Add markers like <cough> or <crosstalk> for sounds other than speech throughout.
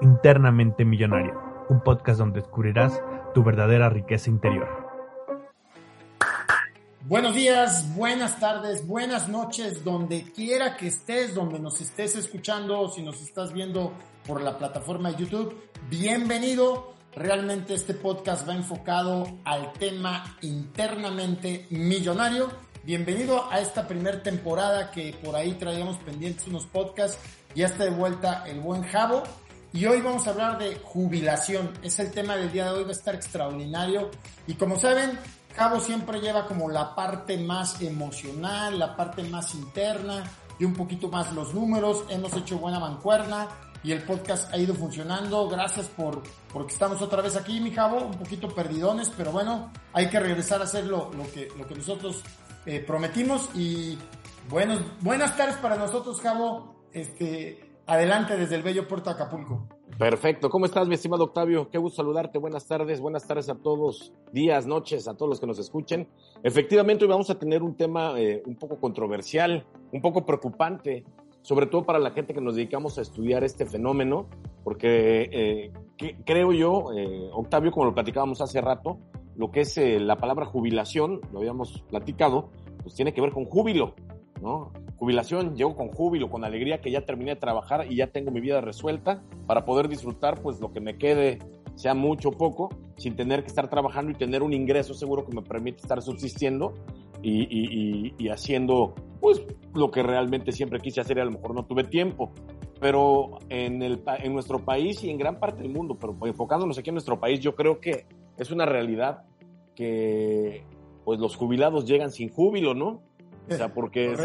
Internamente Millonario, un podcast donde descubrirás tu verdadera riqueza interior. Buenos días, buenas tardes, buenas noches, donde quiera que estés, donde nos estés escuchando si nos estás viendo por la plataforma de YouTube, bienvenido. Realmente este podcast va enfocado al tema internamente millonario. Bienvenido a esta primera temporada que por ahí traíamos pendientes unos podcasts. Ya está de vuelta el buen Javo. Y hoy vamos a hablar de jubilación. Es el tema del día de hoy, va a estar extraordinario. Y como saben, Javo siempre lleva como la parte más emocional, la parte más interna y un poquito más los números. Hemos hecho buena mancuerna y el podcast ha ido funcionando. Gracias por porque estamos otra vez aquí, mi Javo, un poquito perdidones, pero bueno, hay que regresar a hacer lo, que, lo que nosotros eh, prometimos. Y bueno, buenas tardes para nosotros, Javo. Este, Adelante desde el bello puerto Acapulco. Perfecto. ¿Cómo estás, mi estimado Octavio? Qué gusto saludarte. Buenas tardes. Buenas tardes a todos. Días, noches, a todos los que nos escuchen. Efectivamente, hoy vamos a tener un tema eh, un poco controversial, un poco preocupante, sobre todo para la gente que nos dedicamos a estudiar este fenómeno, porque eh, creo yo, eh, Octavio, como lo platicábamos hace rato, lo que es la palabra jubilación, lo habíamos platicado, pues tiene que ver con júbilo, ¿no? jubilación, llego con júbilo, con alegría que ya terminé de trabajar y ya tengo mi vida resuelta para poder disfrutar pues lo que me quede, sea mucho o poco, sin tener que estar trabajando y tener un ingreso seguro que me permite estar subsistiendo y, haciendo pues lo que realmente siempre quise hacer y a lo mejor no tuve tiempo. Pero en, el, en nuestro país y en gran parte del mundo, pero enfocándonos aquí en nuestro país, yo creo que es una realidad que pues los jubilados llegan sin júbilo, ¿no? O sea, porque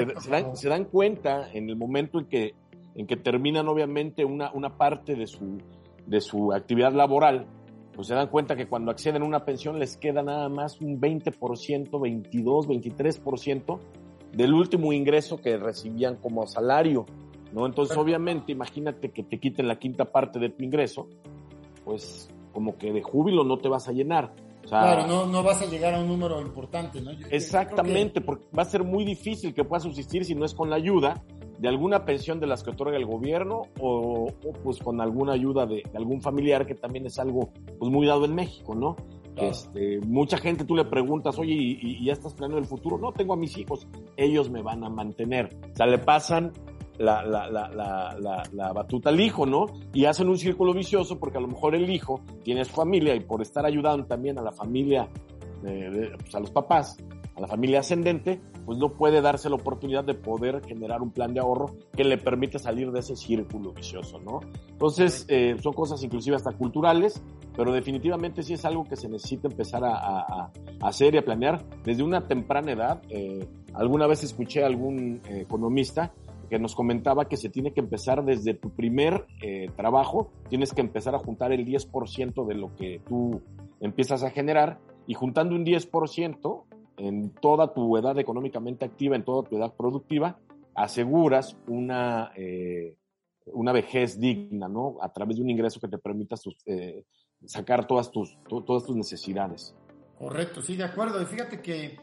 se, dan, cuenta en el momento en que, en que terminan obviamente una, una parte de su, de su actividad laboral, pues se dan cuenta que cuando acceden a una pensión les queda nada más un 20%, 22, 23% del último ingreso que recibían como salario, ¿no? Entonces, obviamente, imagínate que te quiten la quinta parte de tu ingreso, pues como que de júbilo no te vas a llenar claro, no, no vas a llegar a un número importante, ¿no? exactamente, porque va a ser muy difícil que pueda subsistir si no es con la ayuda de alguna pensión de las que otorga el gobierno o, pues con alguna ayuda de, algún familiar que también es algo pues muy dado en México, ¿no? Este, mucha gente tú le preguntas, oye, ¿y, ¿y, ya estás planeando el futuro? No, tengo a mis hijos, ellos me van a mantener. O sea, le pasan la, la, la, la, batuta al hijo, ¿no? Y hacen un círculo vicioso porque a lo mejor el hijo tiene su familia y por estar ayudando también a la familia, pues a los papás, a la familia ascendente, pues no puede darse la oportunidad de poder generar un plan de ahorro que le permita salir de ese círculo vicioso, ¿no? Entonces, eh, son cosas inclusive hasta culturales, pero definitivamente sí es algo que se necesita empezar a, hacer y a planear desde una temprana edad. Eh, alguna vez escuché a algún eh, economista que nos comentaba que se tiene que empezar desde tu primer eh, trabajo, tienes que empezar a juntar el 10% de lo que tú empiezas a generar y juntando un 10% en toda tu edad económicamente activa, en toda tu edad productiva, aseguras una, eh, una vejez digna, ¿no? A través de un ingreso que te permita eh, sacar todas tus, todas tus necesidades. Correcto, sí, de acuerdo. Y fíjate que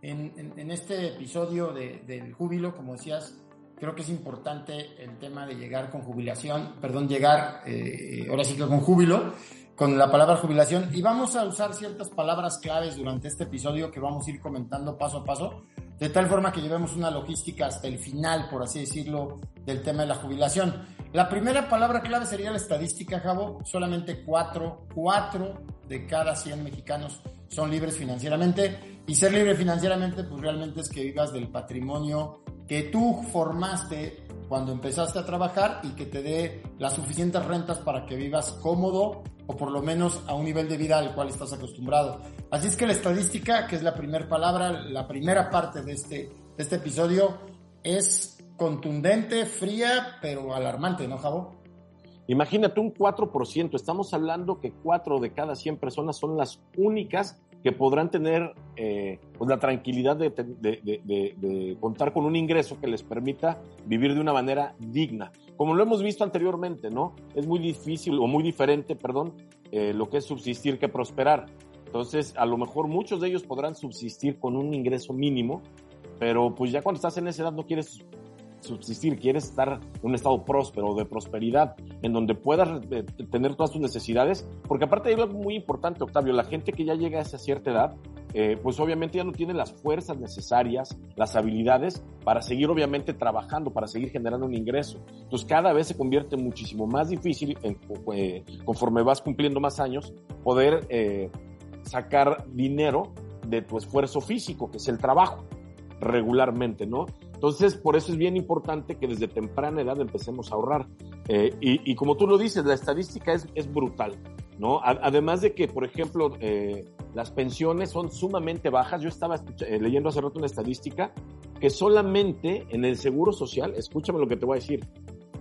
en, este episodio de, del júbilo, como decías, creo que es importante el tema de llegar con jubilación, perdón, llegar, eh, ahora sí que con júbilo, con la palabra jubilación. Y vamos a usar ciertas palabras claves durante este episodio que vamos a ir comentando paso a paso, de tal forma que llevemos una logística hasta el final, por así decirlo, del tema de la jubilación. La primera palabra clave sería la estadística, Javo. Solamente cuatro, cuatro de cada 100 mexicanos son libres financieramente. Y ser libre financieramente, pues realmente es que vivas del patrimonio que tú formaste cuando empezaste a trabajar y que te dé las suficientes rentas para que vivas cómodo o por lo menos a un nivel de vida al cual estás acostumbrado. Así es que la estadística, que es la primera palabra, la primera parte de este, de este episodio, es contundente, fría, pero alarmante, ¿no, Javo? Imagínate un 4%, estamos hablando que 4 de cada 100 personas son las únicas que podrán tener eh, pues la tranquilidad de, de, contar con un ingreso que les permita vivir de una manera digna. Como lo hemos visto anteriormente, ¿no? Es muy difícil o muy diferente, perdón, eh, lo que es subsistir que prosperar. Entonces, a lo mejor muchos de ellos podrán subsistir con un ingreso mínimo, pero pues ya cuando estás en esa edad no quieres subsistir, quieres estar un estado próspero, de prosperidad, en donde puedas eh, tener todas tus necesidades, porque aparte hay algo muy importante, Octavio, la gente que ya llega a esa cierta edad, eh, pues obviamente ya no tiene las fuerzas necesarias, las habilidades para seguir obviamente trabajando, para seguir generando un ingreso. Entonces cada vez se convierte muchísimo más difícil, eh, conforme vas cumpliendo más años, poder sacar dinero de tu esfuerzo físico, que es el trabajo, regularmente, ¿no? Entonces, por eso es bien importante que desde temprana edad empecemos a ahorrar. Eh, y, como tú lo dices, la estadística es, es brutal, ¿no? además de que, por ejemplo, eh, las pensiones son sumamente bajas. Yo estaba eh, leyendo hace rato una estadística que solamente en el Seguro Social, escúchame lo que te voy a decir,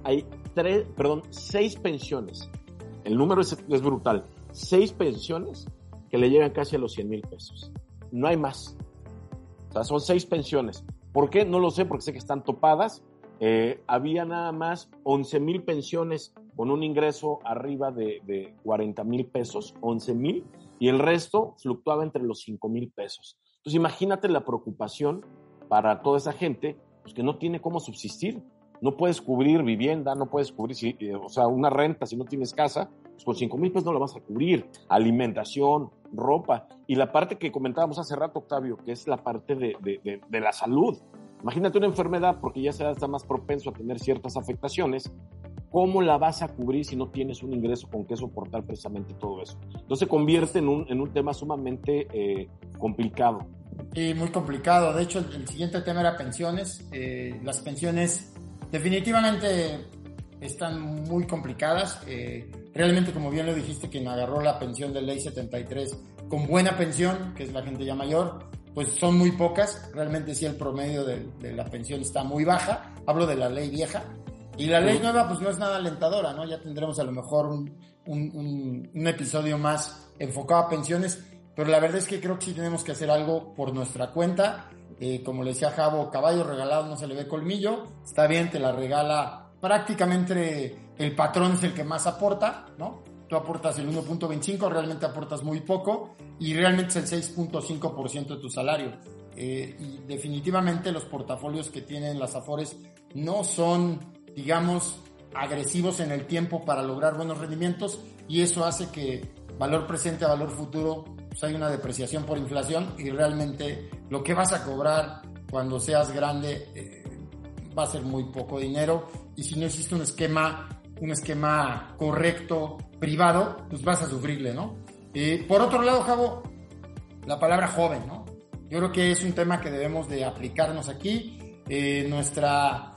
hay tres, perdón, seis pensiones. El número es, es brutal. Seis pensiones que le llegan casi a los 100 mil pesos. No hay más. O sea, son seis pensiones. ¿Por qué? No lo sé, porque sé que están topadas. Eh, había nada más 11 mil pensiones con un ingreso arriba de, de 40 mil pesos, 11 mil, y el resto fluctuaba entre los 5 mil pesos. Entonces imagínate la preocupación para toda esa gente pues, que no tiene cómo subsistir. No puedes cubrir vivienda, no puedes cubrir, eh, o sea, una renta si no tienes casa, pues con 5 mil pesos no la vas a cubrir. Alimentación, ropa. Y la parte que comentábamos hace rato, Octavio, que es la parte de, de, de, la salud. Imagínate una enfermedad, porque ya está más propenso a tener ciertas afectaciones. ¿Cómo la vas a cubrir si no tienes un ingreso con que soportar precisamente todo eso? Entonces se convierte en un, en un tema sumamente eh, complicado. Y muy complicado. De hecho, el, siguiente tema era pensiones. Eh, las pensiones definitivamente están muy complicadas. Eh, realmente, como bien lo dijiste, quien agarró la pensión de ley 73 con buena pensión, que es la gente ya mayor, pues son muy pocas. Realmente sí el promedio de, la pensión está muy baja. Hablo de la ley vieja. Y la ley nueva pues no es nada alentadora, ¿no? Ya tendremos a lo mejor un, un, un, episodio más enfocado a pensiones, pero la verdad es que creo que sí tenemos que hacer algo por nuestra cuenta. Eh, como le decía Javo, caballo regalado no se le ve colmillo. Está bien, te la regala prácticamente el patrón es el que más aporta, ¿no? Tú aportas el 1.25, realmente aportas muy poco y realmente es el 6.5% de tu salario. Eh, y definitivamente los portafolios que tienen las Afores no son, digamos, agresivos en el tiempo para lograr buenos rendimientos y eso hace que valor presente a valor futuro pues hay una depreciación por inflación y realmente lo que vas a cobrar cuando seas grande eh, va a ser muy poco dinero y si no existe un esquema, un esquema correcto, privado, pues vas a sufrirle, ¿no? Eh, por otro lado, Javo, la palabra joven, ¿no? Yo creo que es un tema que debemos de aplicarnos aquí. Eh, nuestra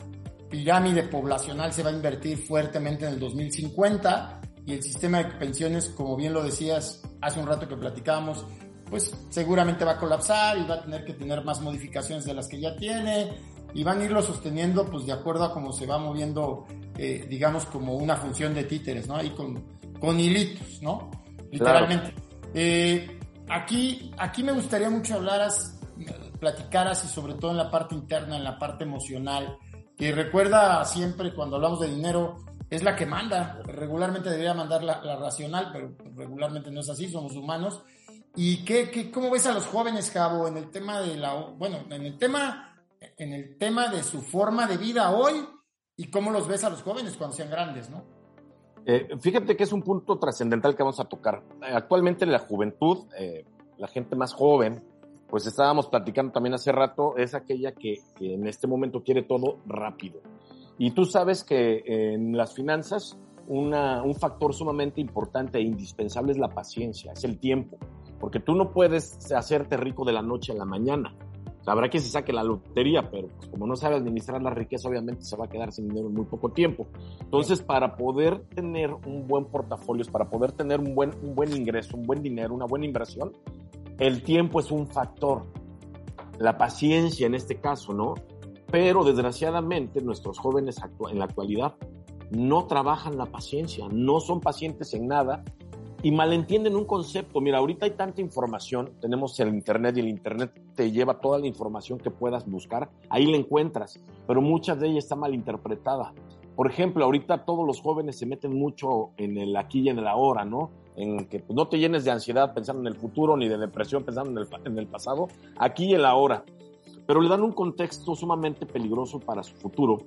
pirámide poblacional se va a invertir fuertemente en el 2050 y el sistema de pensiones, como bien lo decías hace un rato que platicábamos, pues seguramente va a colapsar y va a tener que tener más modificaciones de las que ya tiene y van a irlo sosteniendo pues de acuerdo a cómo se va moviendo, eh, digamos, como una función de títeres, ¿no? Ahí con, con hilitos, ¿no? Literalmente. Eh, aquí, aquí me gustaría mucho hablaras, platicaras y sobre todo en la parte interna, en la parte emocional, que recuerda siempre cuando hablamos de dinero, es la que manda. Regularmente debería mandar la, la racional, pero regularmente no es así, somos humanos. ¿Y qué, qué, cómo ves a los jóvenes, Cabo, en el tema de la, bueno, en el tema en el tema de su forma de vida hoy y cómo los ves a los jóvenes cuando sean grandes, ¿no? Eh, fíjate que es un punto trascendental que vamos a tocar. Actualmente la juventud, eh, la gente más joven, pues estábamos platicando también hace rato, es aquella que, que, en este momento quiere todo rápido. Y tú sabes que en las finanzas una, un factor sumamente importante e indispensable es la paciencia, es el tiempo, porque tú no puedes hacerte rico de la noche a la mañana Habrá que se saque la lotería, pero pues, como no sabe administrar la riqueza, obviamente se va a quedar sin dinero en muy poco tiempo. Entonces, para poder tener un buen portafolio, para poder tener un buen, un buen ingreso, un buen dinero, una buena inversión, el tiempo es un factor. La paciencia en este caso, ¿no? Pero desgraciadamente nuestros jóvenes en la actualidad no trabajan la paciencia, no son pacientes en nada y malentienden un concepto. Mira, ahorita hay tanta información, tenemos el Internet y el Internet te lleva toda la información que puedas buscar, ahí la encuentras, pero muchas de ellas está mal interpretada. Por ejemplo, ahorita todos los jóvenes se meten mucho en el aquí y en el ahora, ¿no? En que no te llenes de ansiedad pensando en el futuro ni de depresión pensando en el, en el pasado, aquí y el ahora. pero le dan un contexto sumamente peligroso para su futuro,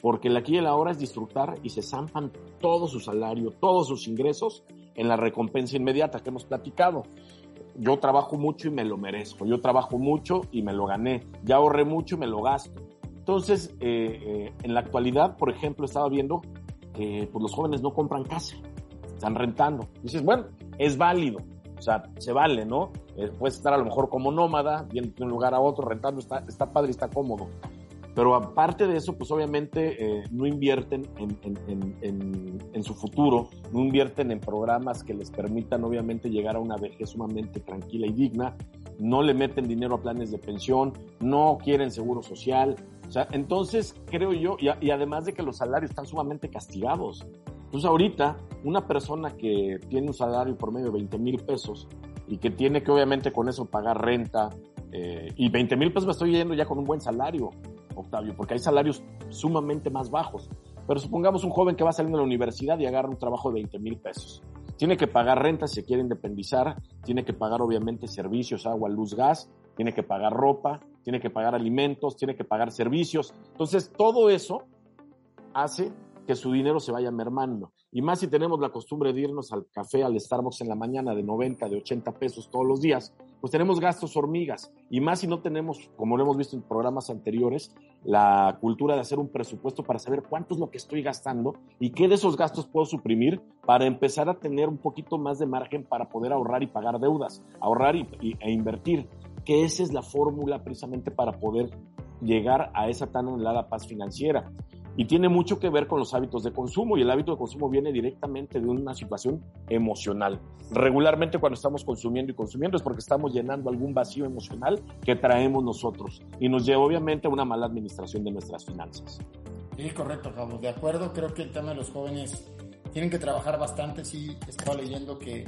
porque el aquí y el ahora es disfrutar y se zampan todo su salario, todos sus ingresos en la recompensa inmediata que hemos platicado. Yo trabajo mucho y me lo merezco, yo trabajo mucho y me lo gané, ya ahorré mucho y me lo gasto. Entonces, eh, eh, en la actualidad, por ejemplo, estaba viendo que pues, los jóvenes no compran casa, están rentando. dices, bueno, es válido, o sea, se vale, ¿no? Eh, puedes estar a lo mejor como nómada, yendo de un lugar a otro, rentando, está, está padre está cómodo. Pero aparte de eso, pues obviamente eh, no invierten en, en, su futuro, no invierten en programas que les permitan obviamente llegar a una vejez sumamente tranquila y digna, no le meten dinero a planes de pensión, no quieren seguro social. O sea, entonces creo yo, y, y además de que los salarios están sumamente castigados, entonces ahorita una persona que tiene un salario por medio de 20 mil pesos y que tiene que obviamente con eso pagar renta, eh, y 20 mil pesos me estoy yendo ya con un buen salario, Octavio, porque hay salarios sumamente más bajos. Pero supongamos un joven que va saliendo de la universidad y agarra un trabajo de 20 mil pesos. Tiene que pagar renta si quiere independizar, tiene que pagar obviamente servicios, agua, luz, gas, tiene que pagar ropa, tiene que pagar alimentos, tiene que pagar servicios. Entonces, todo eso hace que su dinero se vaya mermando. Y más si tenemos la costumbre de irnos al café, al Starbucks en la mañana de 90, de 80 pesos todos los días, pues tenemos gastos hormigas. Y más si no tenemos, como lo hemos visto en programas anteriores, la cultura de hacer un presupuesto para saber cuánto es lo que estoy gastando y qué de esos gastos puedo suprimir para empezar a tener un poquito más de margen para poder ahorrar y pagar deudas, ahorrar y, y, e invertir. Que esa es la fórmula precisamente para poder llegar a esa tan anhelada paz financiera y tiene mucho que ver con los hábitos de consumo y el hábito de consumo viene directamente de una situación emocional. Regularmente cuando estamos consumiendo y consumiendo es porque estamos llenando algún vacío emocional que traemos nosotros y nos lleva obviamente a una mala administración de nuestras finanzas. Sí, correcto, Javo. De acuerdo, creo que el tema de los jóvenes tienen que trabajar bastante. Sí, estaba leyendo que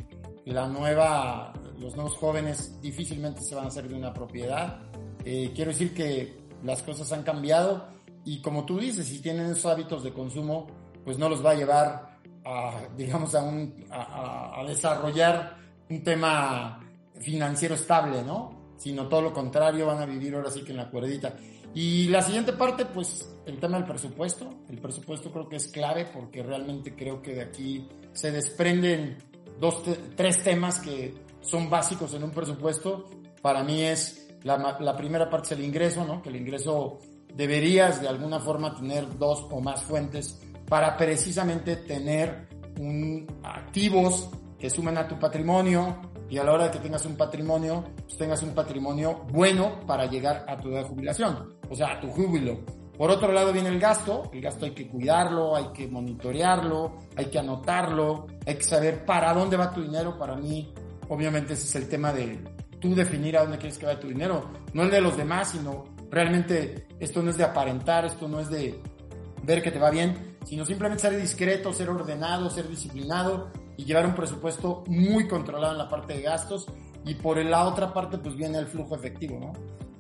la nueva, los nuevos jóvenes difícilmente se van a hacer de una propiedad. Eh, quiero decir que las cosas han cambiado y como tú dices, si tienen esos hábitos de consumo, pues no los va a llevar a, digamos, a, un, a, a desarrollar un tema financiero estable, ¿no? Sino todo lo contrario, van a vivir ahora sí que en la cuerdita. Y la siguiente parte, pues el tema del presupuesto. El presupuesto creo que es clave porque realmente creo que de aquí se desprenden dos, tres temas que son básicos en un presupuesto. Para mí es la, la primera parte es el ingreso, ¿no? Que el ingreso deberías de alguna forma tener dos o más fuentes para precisamente tener un, activos que sumen a tu patrimonio y a la hora de que tengas un patrimonio, pues tengas un patrimonio bueno para llegar a tu jubilación, o sea, a tu júbilo. Por otro lado viene el gasto, el gasto hay que cuidarlo, hay que monitorearlo, hay que anotarlo, hay que saber para dónde va tu dinero. Para mí, obviamente ese es el tema de tú definir a dónde quieres que vaya tu dinero, no el de los demás, sino realmente esto no es de aparentar, esto no es de ver que te va bien, sino simplemente ser discreto, ser ordenado, ser disciplinado y llevar un presupuesto muy controlado en la parte de gastos. Y por la otra parte pues viene el flujo efectivo, ¿no?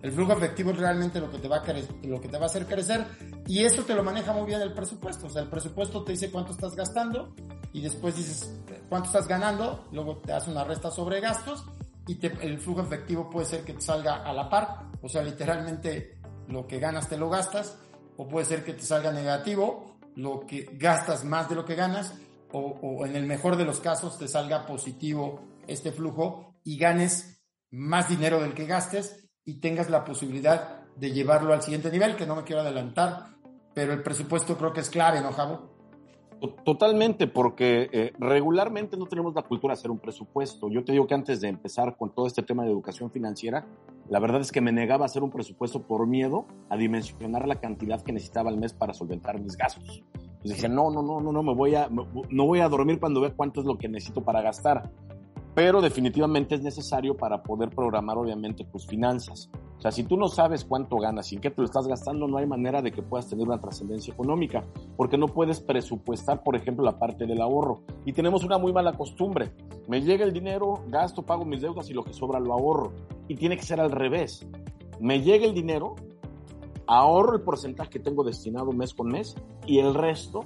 El flujo efectivo es realmente lo que te va a lo que te va a hacer crecer y esto te lo maneja muy bien el presupuesto, o sea, el presupuesto te dice cuánto estás gastando y después dices cuánto estás ganando, luego te hace una resta sobre gastos y te, el flujo efectivo puede ser que te salga a la par, o sea, literalmente lo que ganas te lo gastas, o puede ser que te salga negativo, lo que gastas más de lo que ganas, o, en el mejor de los casos te salga positivo este flujo y ganes más dinero del que gastes y tengas la posibilidad de llevarlo al siguiente nivel, que no me quiero adelantar, pero el presupuesto creo que es clave, ¿no, Javo? Totalmente, porque eh, regularmente no tenemos la cultura de hacer un presupuesto. Yo te digo que antes de empezar con todo este tema de educación financiera, la verdad es que me negaba a hacer un presupuesto por miedo a dimensionar la cantidad que necesitaba al mes para solventar mis gastos. Entonces decía, no, no, no, no, no, me voy a, no voy a dormir cuando vea cuánto es lo que necesito para gastar. Pero definitivamente es necesario para poder programar, obviamente, tus finanzas. O sea, si tú no sabes cuánto ganas y en qué te lo estás gastando, no hay manera de que puedas tener una trascendencia económica, porque no puedes presupuestar, por ejemplo, la parte del ahorro. Y tenemos una muy mala costumbre. Me llega el dinero, gasto, pago mis deudas y lo que sobra lo ahorro. Y tiene que ser al revés. Me llega el dinero, ahorro el porcentaje que tengo destinado mes con mes y el resto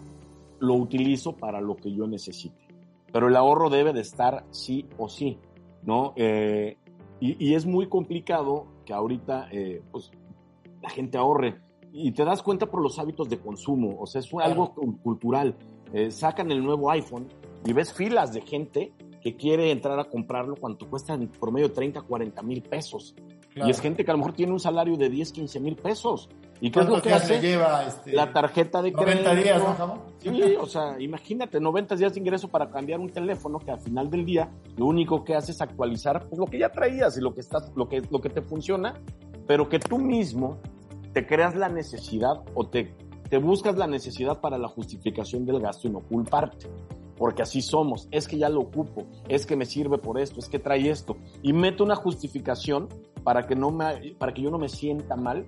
lo utilizo para lo que yo necesite. Pero el ahorro debe de estar sí o sí, ¿no? Eh, y, y, es muy complicado que ahorita, eh, pues, la gente ahorre. Y te das cuenta por los hábitos de consumo, o sea, es algo cultural. Eh, sacan el nuevo iPhone y ves filas de gente que quiere entrar a comprarlo cuando cuesta en promedio 30, 40 mil pesos. Y es gente que a lo mejor tiene un salario de 10, 15 mil pesos. ¿Y qué es lo que hace? Lleva, este, la tarjeta de 90 días, ¿no, Sí, o sea, imagínate, 90 días de ingreso para cambiar un teléfono que al final del día lo único que hace es actualizar pues, lo que ya traías y lo que, estás, lo, que, lo que te funciona, pero que tú mismo te creas la necesidad o te, te buscas la necesidad para la justificación del gasto y no culparte porque así somos, es que ya lo ocupo, es que me sirve por esto, es que trae esto, y meto una justificación para que, no me, para que yo no me sienta mal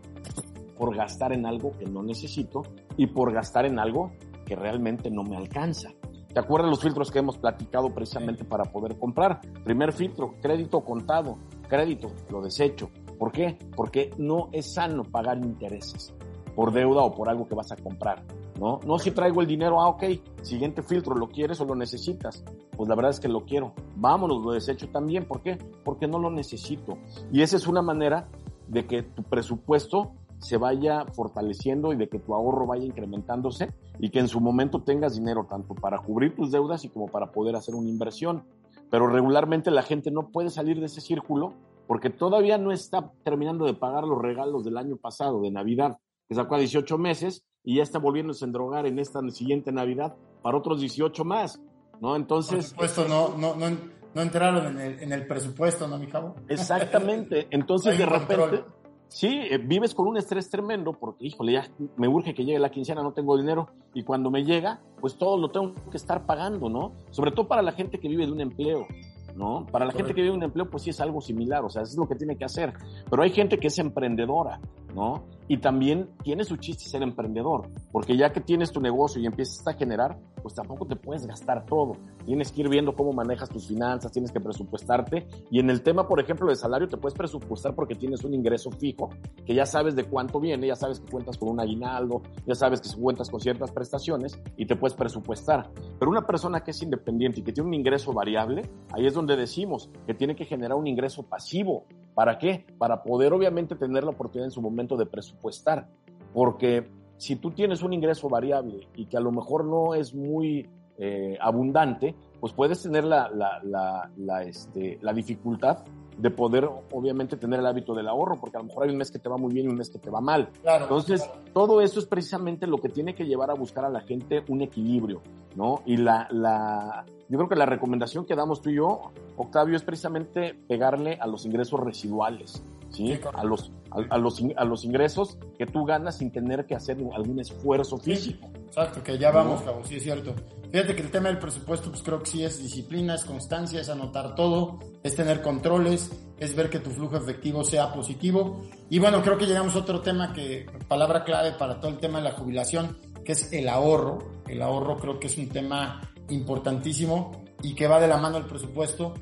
por gastar en algo que no necesito y por gastar en algo que realmente no me alcanza. ¿Te acuerdas los filtros que hemos platicado precisamente para poder comprar? Primer filtro, crédito contado, crédito, lo desecho. ¿Por qué? Porque no es sano pagar intereses por deuda o por algo que vas a comprar. ¿no? No si traigo el dinero, ah, ok, siguiente filtro, ¿lo quieres o lo necesitas? Pues la verdad es que lo quiero. Vámonos, lo desecho también. ¿Por qué? Porque no lo necesito. Y esa es una manera de que tu presupuesto se vaya fortaleciendo y de que tu ahorro vaya incrementándose y que en su momento tengas dinero tanto para cubrir tus deudas y como para poder hacer una inversión. Pero regularmente la gente no puede salir de ese círculo porque todavía no está terminando de pagar los regalos del año pasado, de Navidad, que sacó a 18 meses y ya está volviéndose a endrogar en esta siguiente Navidad para otros 18 más, ¿no? Entonces... Por supuesto, no, no, no, no entraron en el, en el, presupuesto, ¿no, mi cabo? Exactamente. Entonces, <laughs> de repente, sí, eh, vives con un estrés tremendo porque, híjole, ya me urge que llegue la quincena, no tengo dinero, y cuando me llega, pues todo lo tengo que estar pagando, ¿no? Sobre todo para la gente que vive de un empleo. ¿no? Para la gente que vive un empleo, pues sí es algo similar, o sea, es lo que tiene que hacer. Pero hay gente que es emprendedora, ¿no? Y también tiene su chiste ser emprendedor, porque ya que tienes tu negocio y empiezas a generar, pues tampoco te puedes gastar todo. Tienes que ir viendo cómo manejas tus finanzas, tienes que presupuestarte. Y en el tema, por ejemplo, de salario, te puedes presupuestar porque tienes un ingreso fijo, que ya sabes de cuánto viene, ya sabes que cuentas con un aguinaldo, ya sabes que cuentas con ciertas prestaciones y te puedes presupuestar. Pero una persona que es independiente y que tiene un ingreso variable, ahí es donde decimos que tiene que generar un ingreso pasivo. ¿Para qué? Para poder obviamente tener la oportunidad en su momento de presupuestar. Porque si tú tienes un ingreso variable y que a lo mejor no es muy eh, abundante, pues puedes tener la, la, la, este, la dificultad de poder obviamente tener el hábito del ahorro, porque a lo mejor hay un mes que te va muy bien y un mes que te va mal. Entonces, todo eso es precisamente lo que tiene que llevar a buscar a la gente un equilibrio, ¿no? Y la, la, yo creo que la recomendación que damos tú y yo, Octavio, es precisamente pegarle a los ingresos residuales, ¿sí? a, los, a, los, a los ingresos que tú ganas sin tener que hacer algún esfuerzo físico. Exacto, que ya vamos, Cabo, sí es cierto. Fíjate que el tema del presupuesto, pues creo que sí es disciplina, es constancia, es anotar todo, es tener controles, es ver que tu flujo efectivo sea positivo. Y bueno, creo que llegamos a otro tema que, palabra clave para todo el tema de la jubilación, que es el ahorro. El ahorro creo que es un tema importantísimo y que va de la mano del presupuesto.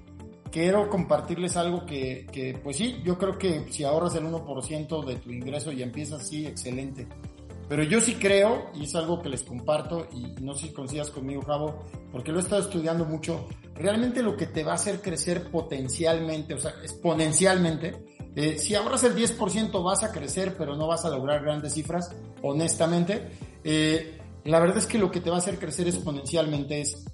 Quiero compartirles algo que, que pues sí, yo creo que si ahorras el 1% de tu ingreso y empiezas así, excelente pero yo sí creo, y es algo que les comparto, y no sé si coincidas conmigo, Javo, porque lo he estado estudiando mucho, realmente lo que te va a hacer crecer potencialmente, o sea, exponencialmente, eh, si ahorras el 10% vas a crecer, pero no vas a lograr grandes cifras, honestamente. Eh, la verdad es que lo que te va a hacer crecer exponencialmente es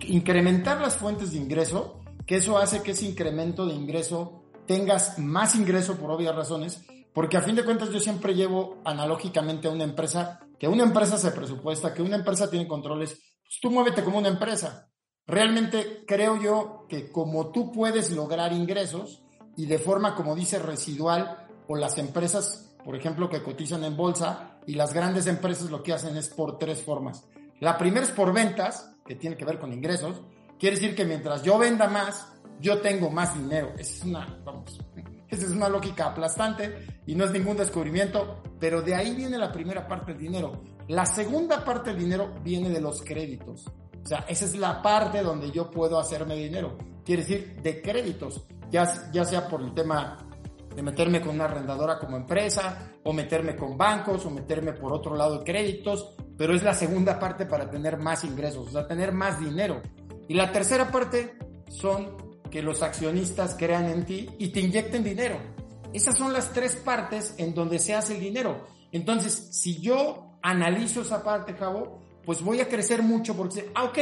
incrementar las fuentes de ingreso, que eso hace que ese incremento de ingreso tengas más ingreso por obvias razones porque a fin de cuentas yo siempre llevo analógicamente a una empresa, que una empresa se presupuesta, que una empresa tiene controles, pues tú muévete como una empresa. Realmente creo yo que como tú puedes lograr ingresos y de forma, como dice, residual, o las empresas, por ejemplo, que cotizan en bolsa, y las grandes empresas lo que hacen es por tres formas. La primera es por ventas, que tiene que ver con ingresos. Quiere decir que mientras yo venda más, yo tengo más dinero. Es una, vamos, esa es una lógica aplastante y no es ningún descubrimiento, pero de ahí viene la primera parte del dinero. La segunda parte del dinero viene de los créditos. O sea, esa es la parte donde yo puedo hacerme dinero. Quiere decir, de créditos, ya, ya sea por el tema de meterme con una arrendadora como empresa, o meterme con bancos, o meterme por otro lado de créditos, pero es la segunda parte para tener más ingresos, o sea, tener más dinero. Y la tercera parte son que los accionistas crean en ti y te inyecten dinero. Esas son las tres partes en donde se hace el dinero. Entonces, si yo analizo esa parte, Javo, pues voy a crecer mucho porque, ah, ok,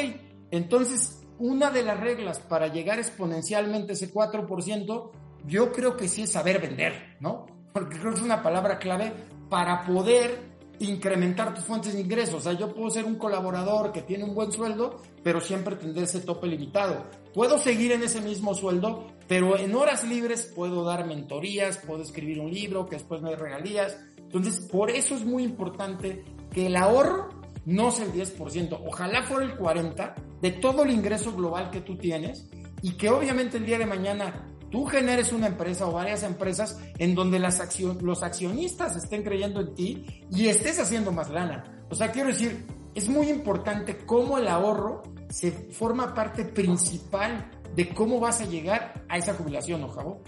entonces una de las reglas para llegar exponencialmente a ese 4%, yo creo que sí es saber vender, ¿no? Porque creo que es una palabra clave para poder incrementar tus fuentes de ingresos. O sea, yo puedo ser un colaborador que tiene un buen sueldo, pero siempre tendré ese tope limitado. Puedo seguir en ese mismo sueldo, pero en horas libres puedo dar mentorías, puedo escribir un libro que después me regalías. Entonces, por eso es muy importante que el ahorro no sea el 10%, ojalá fuera el 40% de todo el ingreso global que tú tienes y que obviamente el día de mañana tú generes una empresa o varias empresas en donde las los accionistas estén creyendo en ti y estés haciendo más lana. O sea, quiero decir, es muy importante cómo el ahorro se forma parte principal de cómo vas a llegar a esa jubilación, ¿no, Javo?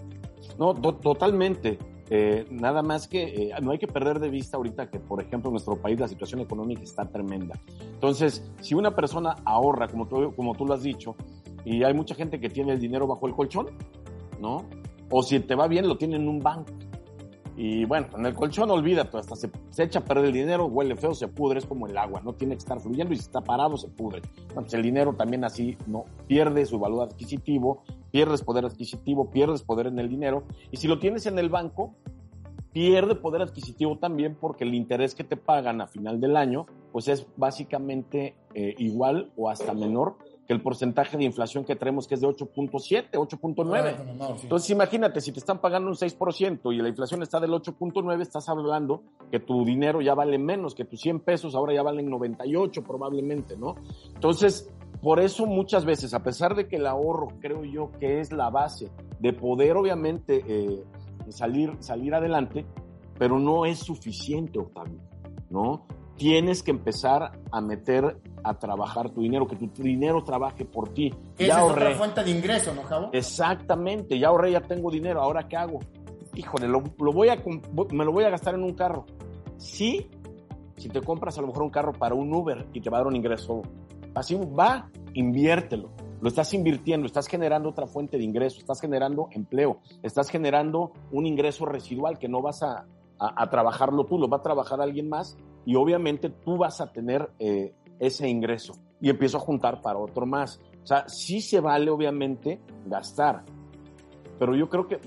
No, totalmente. Eh, nada más que eh, no hay que perder de vista ahorita que, por ejemplo, en nuestro país la situación económica está tremenda. Entonces, si una persona ahorra, como tú, como tú lo has dicho, y hay mucha gente que tiene el dinero bajo el colchón, ¿no? O si te va bien, lo tiene en un banco. Y bueno, en el colchón olvídate, hasta se, echa a perder el dinero, huele feo, se pudre, es como el agua, no tiene que estar fluyendo y si está parado se pudre. Entonces el dinero también así no pierde su valor adquisitivo, pierdes poder adquisitivo, pierdes poder en el dinero y si lo tienes en el banco, pierde poder adquisitivo también porque el interés que te pagan a final del año pues es básicamente eh, igual o hasta menor que el porcentaje de inflación que traemos, que es de 8.7, 8.9. Entonces, imagínate, si te están pagando un 6% y la inflación está del 8.9, estás hablando que tu dinero ya vale menos, que tus 100 pesos ahora ya valen 98 probablemente, ¿no? Entonces, por eso muchas veces, a pesar de que el ahorro creo yo que es la base de poder obviamente eh, salir, salir adelante, pero no es suficiente, Octavio, ¿no? Tienes que empezar a meter a trabajar tu dinero, que tu dinero trabaje por ti. Esa es otra fuente de ingreso, ¿no, Javo? Exactamente, ya ahorré, ya tengo dinero, ¿ahora qué hago? Híjole, lo, voy a, me lo voy a gastar en un carro. Sí, si te compras a lo mejor un carro para un Uber y te va a dar un ingreso así va, inviértelo. Lo estás invirtiendo, estás generando otra fuente de ingreso, estás generando empleo, estás generando un ingreso residual que no vas a, a, trabajarlo tú, lo va a trabajar alguien más y obviamente tú vas a tener eh, ese ingreso y empiezo a juntar para otro más. O sea, sí se vale obviamente gastar, pero yo creo que,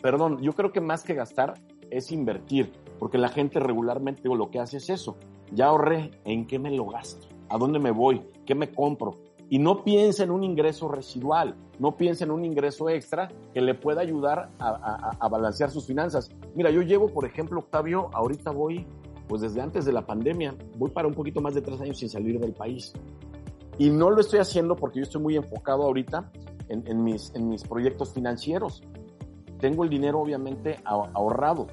perdón, yo creo que más que gastar es invertir, porque la gente regularmente lo que hace es eso. Ya ahorré, ¿en qué me lo gasto? ¿A dónde me voy? ¿Qué me compro? Y no piensa en un ingreso residual, no piensa en un ingreso extra que le pueda ayudar a, balancear sus finanzas. Mira, yo llevo, por ejemplo, Octavio, ahorita voy, pues desde antes de la pandemia, voy para un poquito más de tres años sin salir del país. Y no lo estoy haciendo porque yo estoy muy enfocado ahorita en, mis, en mis proyectos financieros. Tengo el dinero obviamente ahorrado,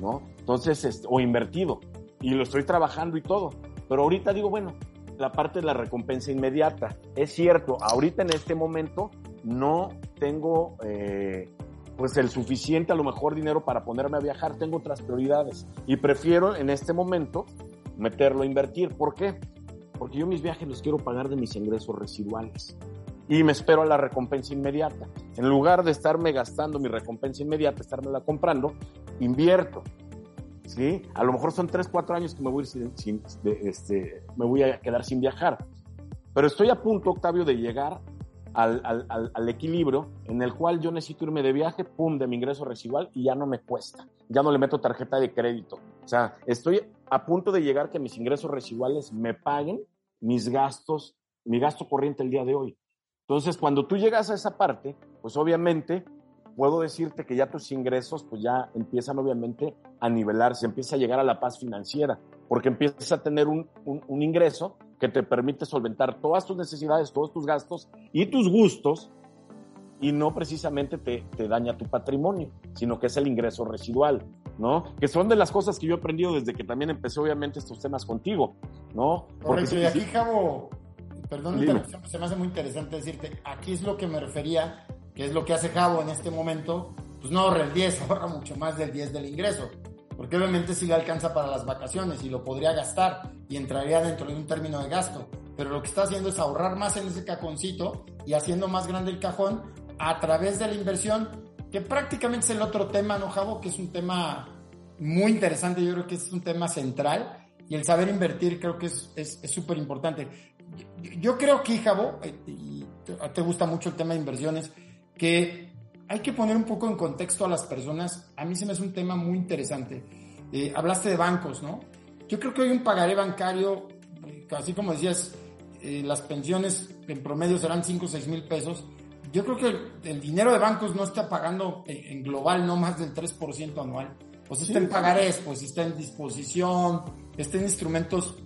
¿no? Entonces, este, o invertido, y lo estoy trabajando y todo. Pero ahorita digo, bueno, la parte de la recompensa inmediata. Es cierto, ahorita en este momento no tengo eh, pues el suficiente a lo mejor dinero para ponerme a viajar, tengo otras prioridades y prefiero en este momento meterlo a invertir. ¿Por qué? Porque yo mis viajes los quiero pagar de mis ingresos residuales y me espero a la recompensa inmediata. En lugar de estarme gastando mi recompensa inmediata, estarme la comprando, invierto ¿sí? A lo mejor son 3, 4 años que me voy, sin, este, me voy a quedar sin viajar. Pero estoy a punto, Octavio, de llegar al, al, al, equilibrio en el cual yo necesito irme de viaje, pum, de mi ingreso residual y ya no me cuesta. Ya no le meto tarjeta de crédito. O sea, estoy a punto de llegar que mis ingresos residuales me paguen mis gastos, mi gasto corriente el día de hoy. Entonces, cuando tú llegas a esa parte, pues obviamente puedo decirte que ya tus ingresos pues ya empiezan obviamente a nivelarse, empieza a llegar a la paz financiera, porque empiezas a tener un, un, ingreso que te permite solventar todas tus necesidades, todos tus gastos y tus gustos y no precisamente te, te, daña tu patrimonio, sino que es el ingreso residual, ¿no? Que son de las cosas que yo he aprendido desde que también empecé obviamente estos temas contigo, ¿no? Porque si, aquí, Javo, perdón, se me hace muy interesante decirte, aquí es lo que me refería que es lo que hace Javo en este momento, pues no ahorra el 10, <laughs> ahorra mucho más del 10 del ingreso. Porque obviamente sí le alcanza para las vacaciones y lo podría gastar y entraría dentro de un término de gasto. Pero lo que está haciendo es ahorrar más en ese cajoncito y haciendo más grande el cajón a través de la inversión que prácticamente es el otro tema, ¿no, Javo? Que es un tema muy interesante, yo creo que es un tema central y el saber invertir creo que es súper importante. Yo, yo, creo que, Javo, eh, y te gusta mucho el tema de inversiones, que hay que poner un poco en contexto a las personas. A mí se me hace un tema muy interesante. Eh, hablaste de bancos, ¿no? Yo creo que hoy un pagaré bancario, eh, así como decías, eh, las pensiones en promedio serán 5 o 6 mil pesos. Yo creo que el, dinero de bancos no está pagando en, global no más del 3% anual. Pues está en pagarés, pues está en disposición, está en instrumentos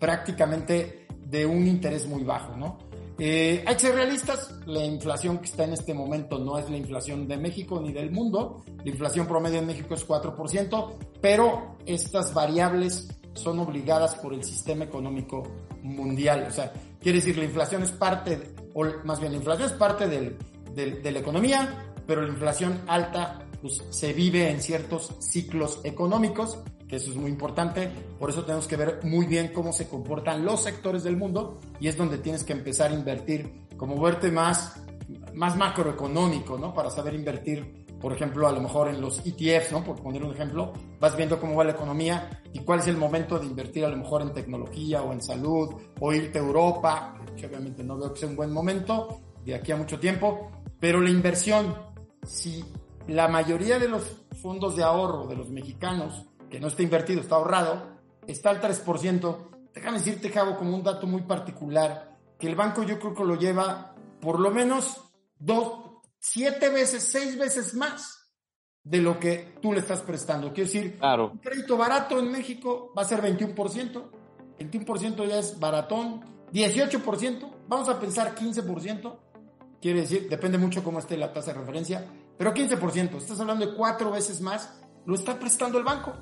prácticamente de un interés muy bajo, ¿no? Eh, hay que ser realistas, la inflación que está en este momento no es la inflación de México ni del mundo, la inflación promedio en México es 4%, pero estas variables son obligadas por el sistema económico mundial, o sea, quiere decir la inflación es parte, o más bien la inflación es parte del, de la economía, pero la inflación alta pues, se vive en ciertos ciclos económicos que eso es muy importante. Por eso tenemos que ver muy bien cómo se comportan los sectores del mundo y es donde tienes que empezar a invertir, como verte más, más macroeconómico, ¿no? Para saber invertir, por ejemplo, a lo mejor en los ETFs, ¿no? Por poner un ejemplo, vas viendo cómo va la economía y cuál es el momento de invertir a lo mejor en tecnología o en salud o irte a Europa, que obviamente no veo que sea un buen momento de aquí a mucho tiempo, pero la inversión, si la mayoría de los fondos de ahorro de los mexicanos que no está invertido, está ahorrado, está al 3%. Déjame decirte, Javo, como un dato muy particular, que el banco yo creo que lo lleva por lo menos dos, siete veces, seis veces más de lo que tú le estás prestando. Quiero decir, claro. un crédito barato en México va a ser 21%, 21% ya es baratón, 18%, vamos a pensar 15%, quiere decir, depende mucho cómo esté la tasa de referencia, pero 15%, estás hablando de cuatro veces más, lo está prestando el banco.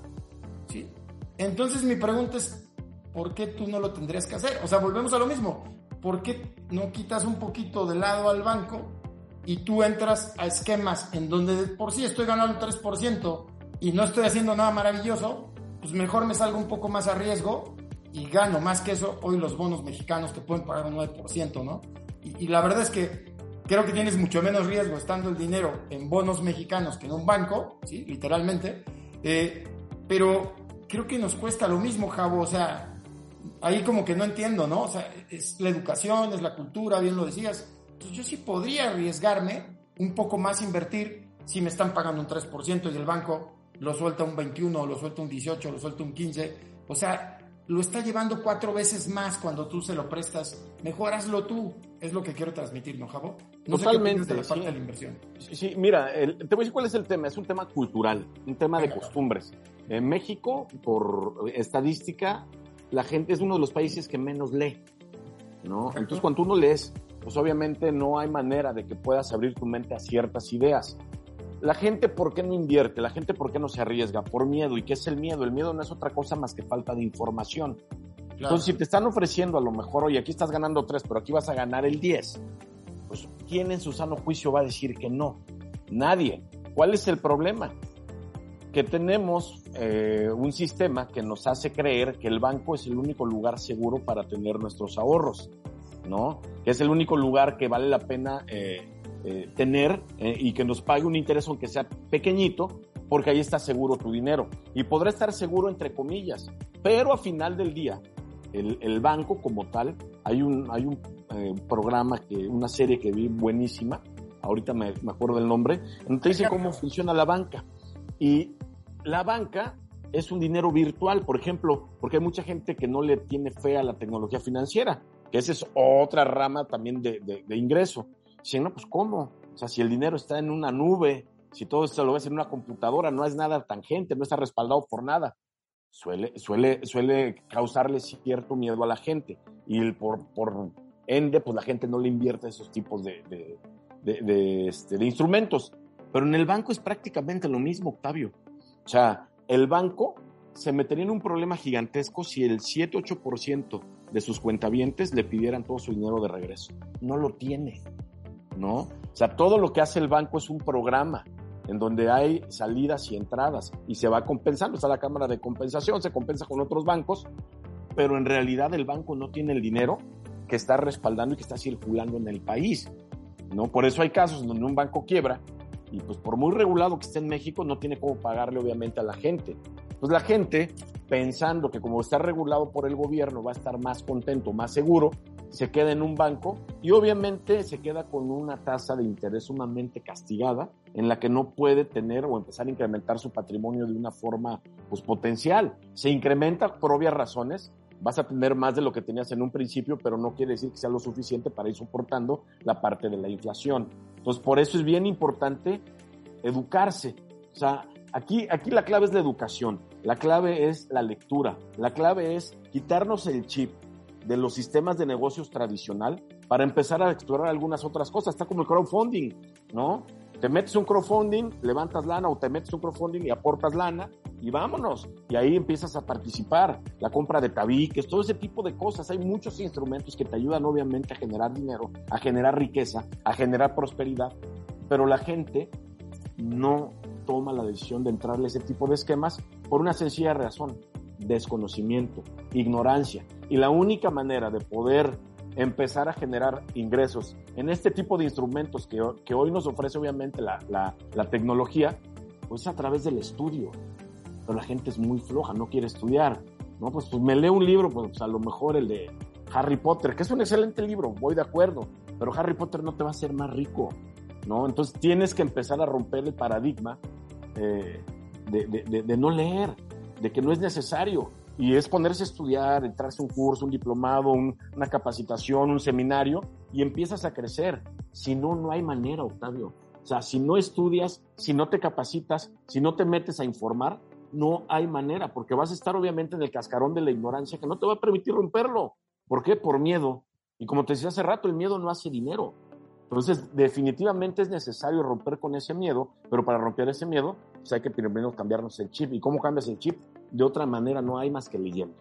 Entonces mi pregunta es, ¿por qué tú no lo tendrías que hacer? O sea, volvemos a lo mismo. ¿Por qué no quitas un poquito de lado al banco y tú entras a esquemas en donde por sí estoy ganando 3% y no estoy haciendo nada maravilloso? Pues mejor me salgo un poco más a riesgo y gano más que eso hoy los bonos mexicanos que pueden pagar un 9%, ¿no? Y, y la verdad es que creo que tienes mucho menos riesgo estando el dinero en bonos mexicanos que en un banco, ¿sí? Literalmente. Eh, pero creo que nos cuesta lo mismo, Javo. O sea, ahí como que no entiendo, ¿no? O sea, es la educación, es la cultura, bien lo decías. Entonces yo sí podría arriesgarme un poco más invertir si me están pagando un 3% y el banco lo suelta un 21, lo suelta un 18, lo suelta un 15. O sea, lo está llevando cuatro veces más cuando tú se lo prestas. Mejor hazlo tú. Es lo que quiero transmitir, ¿no, Javo? No Totalmente. Sé qué de la parte de la inversión. Sí, mira, te voy a decir cuál es el tema. Es un tema cultural, un tema de costumbres. En México, por estadística, la gente es uno de los países que menos lee, ¿no? Entonces, cuando tú no lees, pues obviamente no hay manera de que puedas abrir tu mente a ciertas ideas. La gente, ¿por qué no invierte? La gente, ¿por qué no se arriesga? Por miedo. ¿Y qué es el miedo? El miedo no es otra cosa más que falta de información. Entonces, si te están ofreciendo a lo mejor, oye, aquí estás ganando tres, pero aquí vas a ganar el 10, pues ¿quién en su sano juicio va a decir que no? Nadie. ¿Cuál es el problema? Que tenemos eh, un sistema que nos hace creer que el banco es el único lugar seguro para tener nuestros ahorros, ¿no? Que es el único lugar que vale la pena eh, eh, tener eh, y que nos pague un interés aunque sea pequeñito, porque ahí está seguro tu dinero. Y podrá estar seguro entre comillas, pero a final del día, el, el banco como tal, hay un, hay un eh, programa, que, una serie que vi buenísima, ahorita me, me acuerdo del nombre, donde dice cómo funciona la banca. Y la banca es un dinero virtual, por ejemplo, porque hay mucha gente que no le tiene fe a la tecnología financiera, que esa es otra rama también de, de, de ingreso. Dicen, no, pues ¿cómo? O sea, si el dinero está en una nube, si todo esto lo ves en una computadora, no es nada tangente, no está respaldado por nada. Suele, suele, suele causarle cierto miedo a la gente. Y por, por ende, pues la gente no le invierte esos tipos de, de, de, este, de instrumentos. Pero en el banco es prácticamente lo mismo, Octavio. O sea, el banco se metería en un problema gigantesco si el 7-8% de sus cuentavientes le pidieran todo su dinero de regreso. No lo tiene. ¿No? O sea, todo lo que hace el banco es un programa en donde hay salidas y entradas y se va compensando. Está la cámara de compensación, se compensa con otros bancos, pero en realidad el banco no tiene el dinero que está respaldando y que está circulando en el país, ¿no? Por eso hay casos donde un banco quiebra y pues por muy regulado que esté en México, no tiene cómo pagarle obviamente a la gente. Pues la gente, pensando que como está regulado por el gobierno, va a estar más contento, más seguro, se queda en un banco y obviamente se queda con una tasa de interés sumamente castigada en la que no puede tener o empezar a incrementar su patrimonio de una forma pues, potencial. Se incrementa por obvias razones, vas a tener más de lo que tenías en un principio, pero no quiere decir que sea lo suficiente para ir soportando la parte de la inflación. Entonces, por eso es bien importante educarse. O sea, aquí, aquí la clave es la educación, la clave es la lectura, la clave es quitarnos el chip de los sistemas de negocios tradicional para empezar a explorar algunas otras cosas. Está como el crowdfunding, ¿no? Te metes un crowdfunding, levantas lana o te metes un crowdfunding y aportas lana y vámonos. Y ahí empiezas a participar. La compra de tabiques, todo ese tipo de cosas. Hay muchos instrumentos que te ayudan obviamente a generar dinero, a generar riqueza, a generar prosperidad. Pero la gente no toma la decisión de entrarle a ese tipo de esquemas por una sencilla razón, desconocimiento, ignorancia. Y la única manera de poder empezar a generar ingresos en este tipo de instrumentos que, que hoy nos ofrece obviamente la, la, la, tecnología, pues a través del estudio. Pero la gente es muy floja, no quiere estudiar. ¿no? Pues, pues me leo un libro, pues a lo mejor el de Harry Potter, que es un excelente libro, voy de acuerdo, pero Harry Potter no te va a hacer más rico. ¿no? Entonces tienes que empezar a romper el paradigma eh, de, de no leer, de que no es necesario. Y es ponerse a estudiar, entrarse a un curso, un diplomado, un, una capacitación, un seminario, y empiezas a crecer. Si no, no hay manera, Octavio. O sea, si no estudias, si no te capacitas, si no te metes a informar, no hay manera, porque vas a estar obviamente en el cascarón de la ignorancia que no te va a permitir romperlo. ¿Por qué? Por miedo. Y como te decía hace rato, el miedo no hace dinero. Entonces, definitivamente es necesario romper con ese miedo, pero para romper ese miedo, pues hay que primero cambiarnos el chip. ¿Y cómo cambias el chip? De otra manera no hay más que leyendo.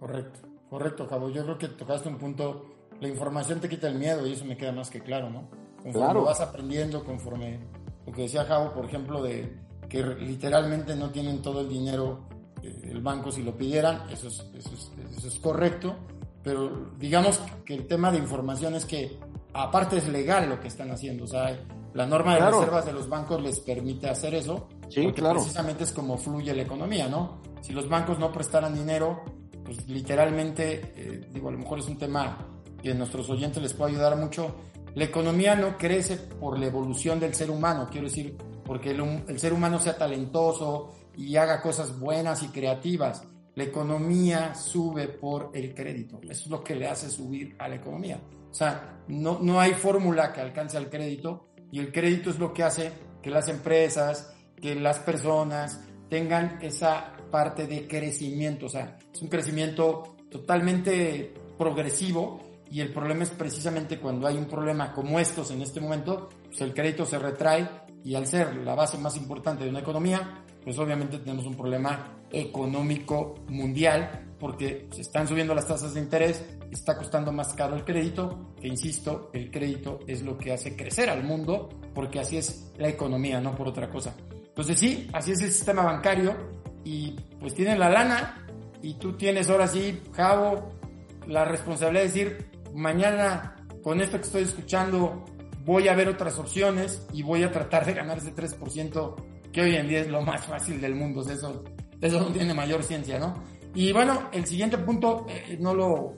Correcto, correcto, Cabo. Yo creo que tocaste un punto, la información te quita el miedo y eso me queda más que claro, ¿no? Conforme claro. vas aprendiendo, conforme lo que decía Javo, por ejemplo, de que literalmente no tienen todo el dinero eh, el banco si lo pidieran, eso es, eso es, eso es correcto, pero digamos que el tema de información es que aparte es legal lo que están haciendo, o sea, la norma de Claro. reservas de los bancos les permite hacer eso, Sí, porque claro. precisamente es como fluye la economía, ¿no? Si los bancos no prestaran dinero, pues literalmente, eh, digo, a lo mejor es un tema que a nuestros oyentes les puede ayudar mucho. La economía no crece por la evolución del ser humano, quiero decir, porque el, el ser humano sea talentoso y haga cosas buenas y creativas. La economía sube por el crédito. Eso es lo que le hace subir a la economía. O sea, no, no hay fórmula que alcance al crédito y el crédito es lo que hace que las empresas, que las personas tengan esa parte de crecimiento. O sea, es un crecimiento totalmente progresivo y el problema es precisamente cuando hay un problema como estos en este momento, pues el crédito se retrae y al ser la base más importante de una economía, pues obviamente tenemos un problema económico mundial porque se están subiendo las tasas de interés, está costando más caro el crédito, que insisto, el crédito es lo que hace crecer al mundo porque así es la economía, no por otra cosa. Entonces sí, así es el sistema bancario y pues tienen la lana y tú tienes ahora sí, Javo, la responsabilidad de decir, mañana con esto que estoy escuchando voy a ver otras opciones y voy a tratar de ganar ese 3% que hoy en día es lo más fácil del mundo, eso, eso no tiene mayor ciencia, ¿no? Y bueno, el siguiente punto, eh, no, lo,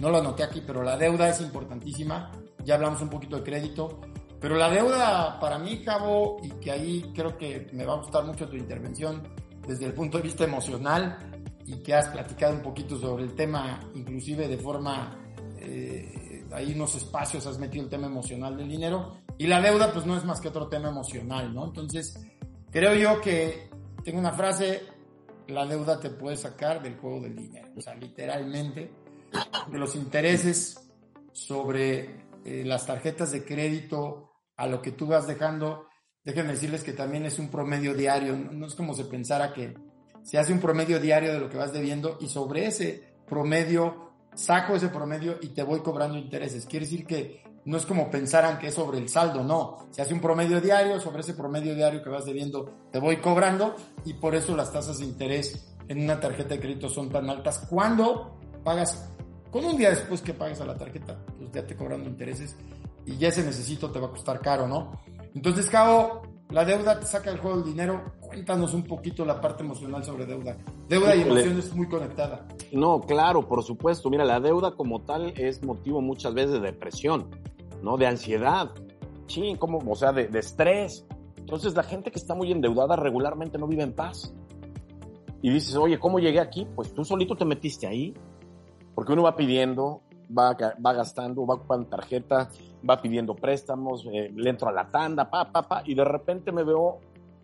no lo anoté aquí, pero la deuda es importantísima, ya hablamos un poquito de crédito, pero la deuda para mí, Cabo, y que ahí creo que me va a gustar mucho tu intervención desde el punto de vista emocional y que has platicado un poquito sobre el tema, inclusive de forma, eh, ahí unos espacios has metido el tema emocional del dinero y la deuda pues no es más que otro tema emocional, ¿no? Entonces, creo yo que tengo una frase, la deuda te puede sacar del juego del dinero, o sea, literalmente, de los intereses sobre eh, las tarjetas de crédito a lo que tú vas dejando, déjenme decirles que también es un promedio diario, no, no es como se pensara que se hace un promedio diario de lo que vas debiendo y sobre ese promedio saco ese promedio y te voy cobrando intereses. Quiere decir que no es como pensaran que es sobre el saldo, no. Se hace un promedio diario, sobre ese promedio diario que vas debiendo te voy cobrando y por eso las tasas de interés en una tarjeta de crédito son tan altas. Cuando pagas, con un día después que pagues a la tarjeta, pues ya te cobrando intereses y ya ese necesito te va a costar caro, ¿no? Entonces, Cabo, la deuda te saca del juego el dinero. Cuéntanos un poquito la parte emocional sobre deuda. Deuda y emociones muy conectada. No, claro, por supuesto. Mira, la deuda como tal es motivo muchas veces de depresión, ¿no? De ansiedad. Sí, como, o sea, de, de estrés. Entonces, la gente que está muy endeudada regularmente no vive en paz. Y dices, oye, ¿cómo llegué aquí? Pues tú solito te metiste ahí. Porque uno va pidiendo, va, va gastando, va ocupando tarjeta, va pidiendo préstamos, eh, le entro a la tanda, pa, pa, pa, y de repente me veo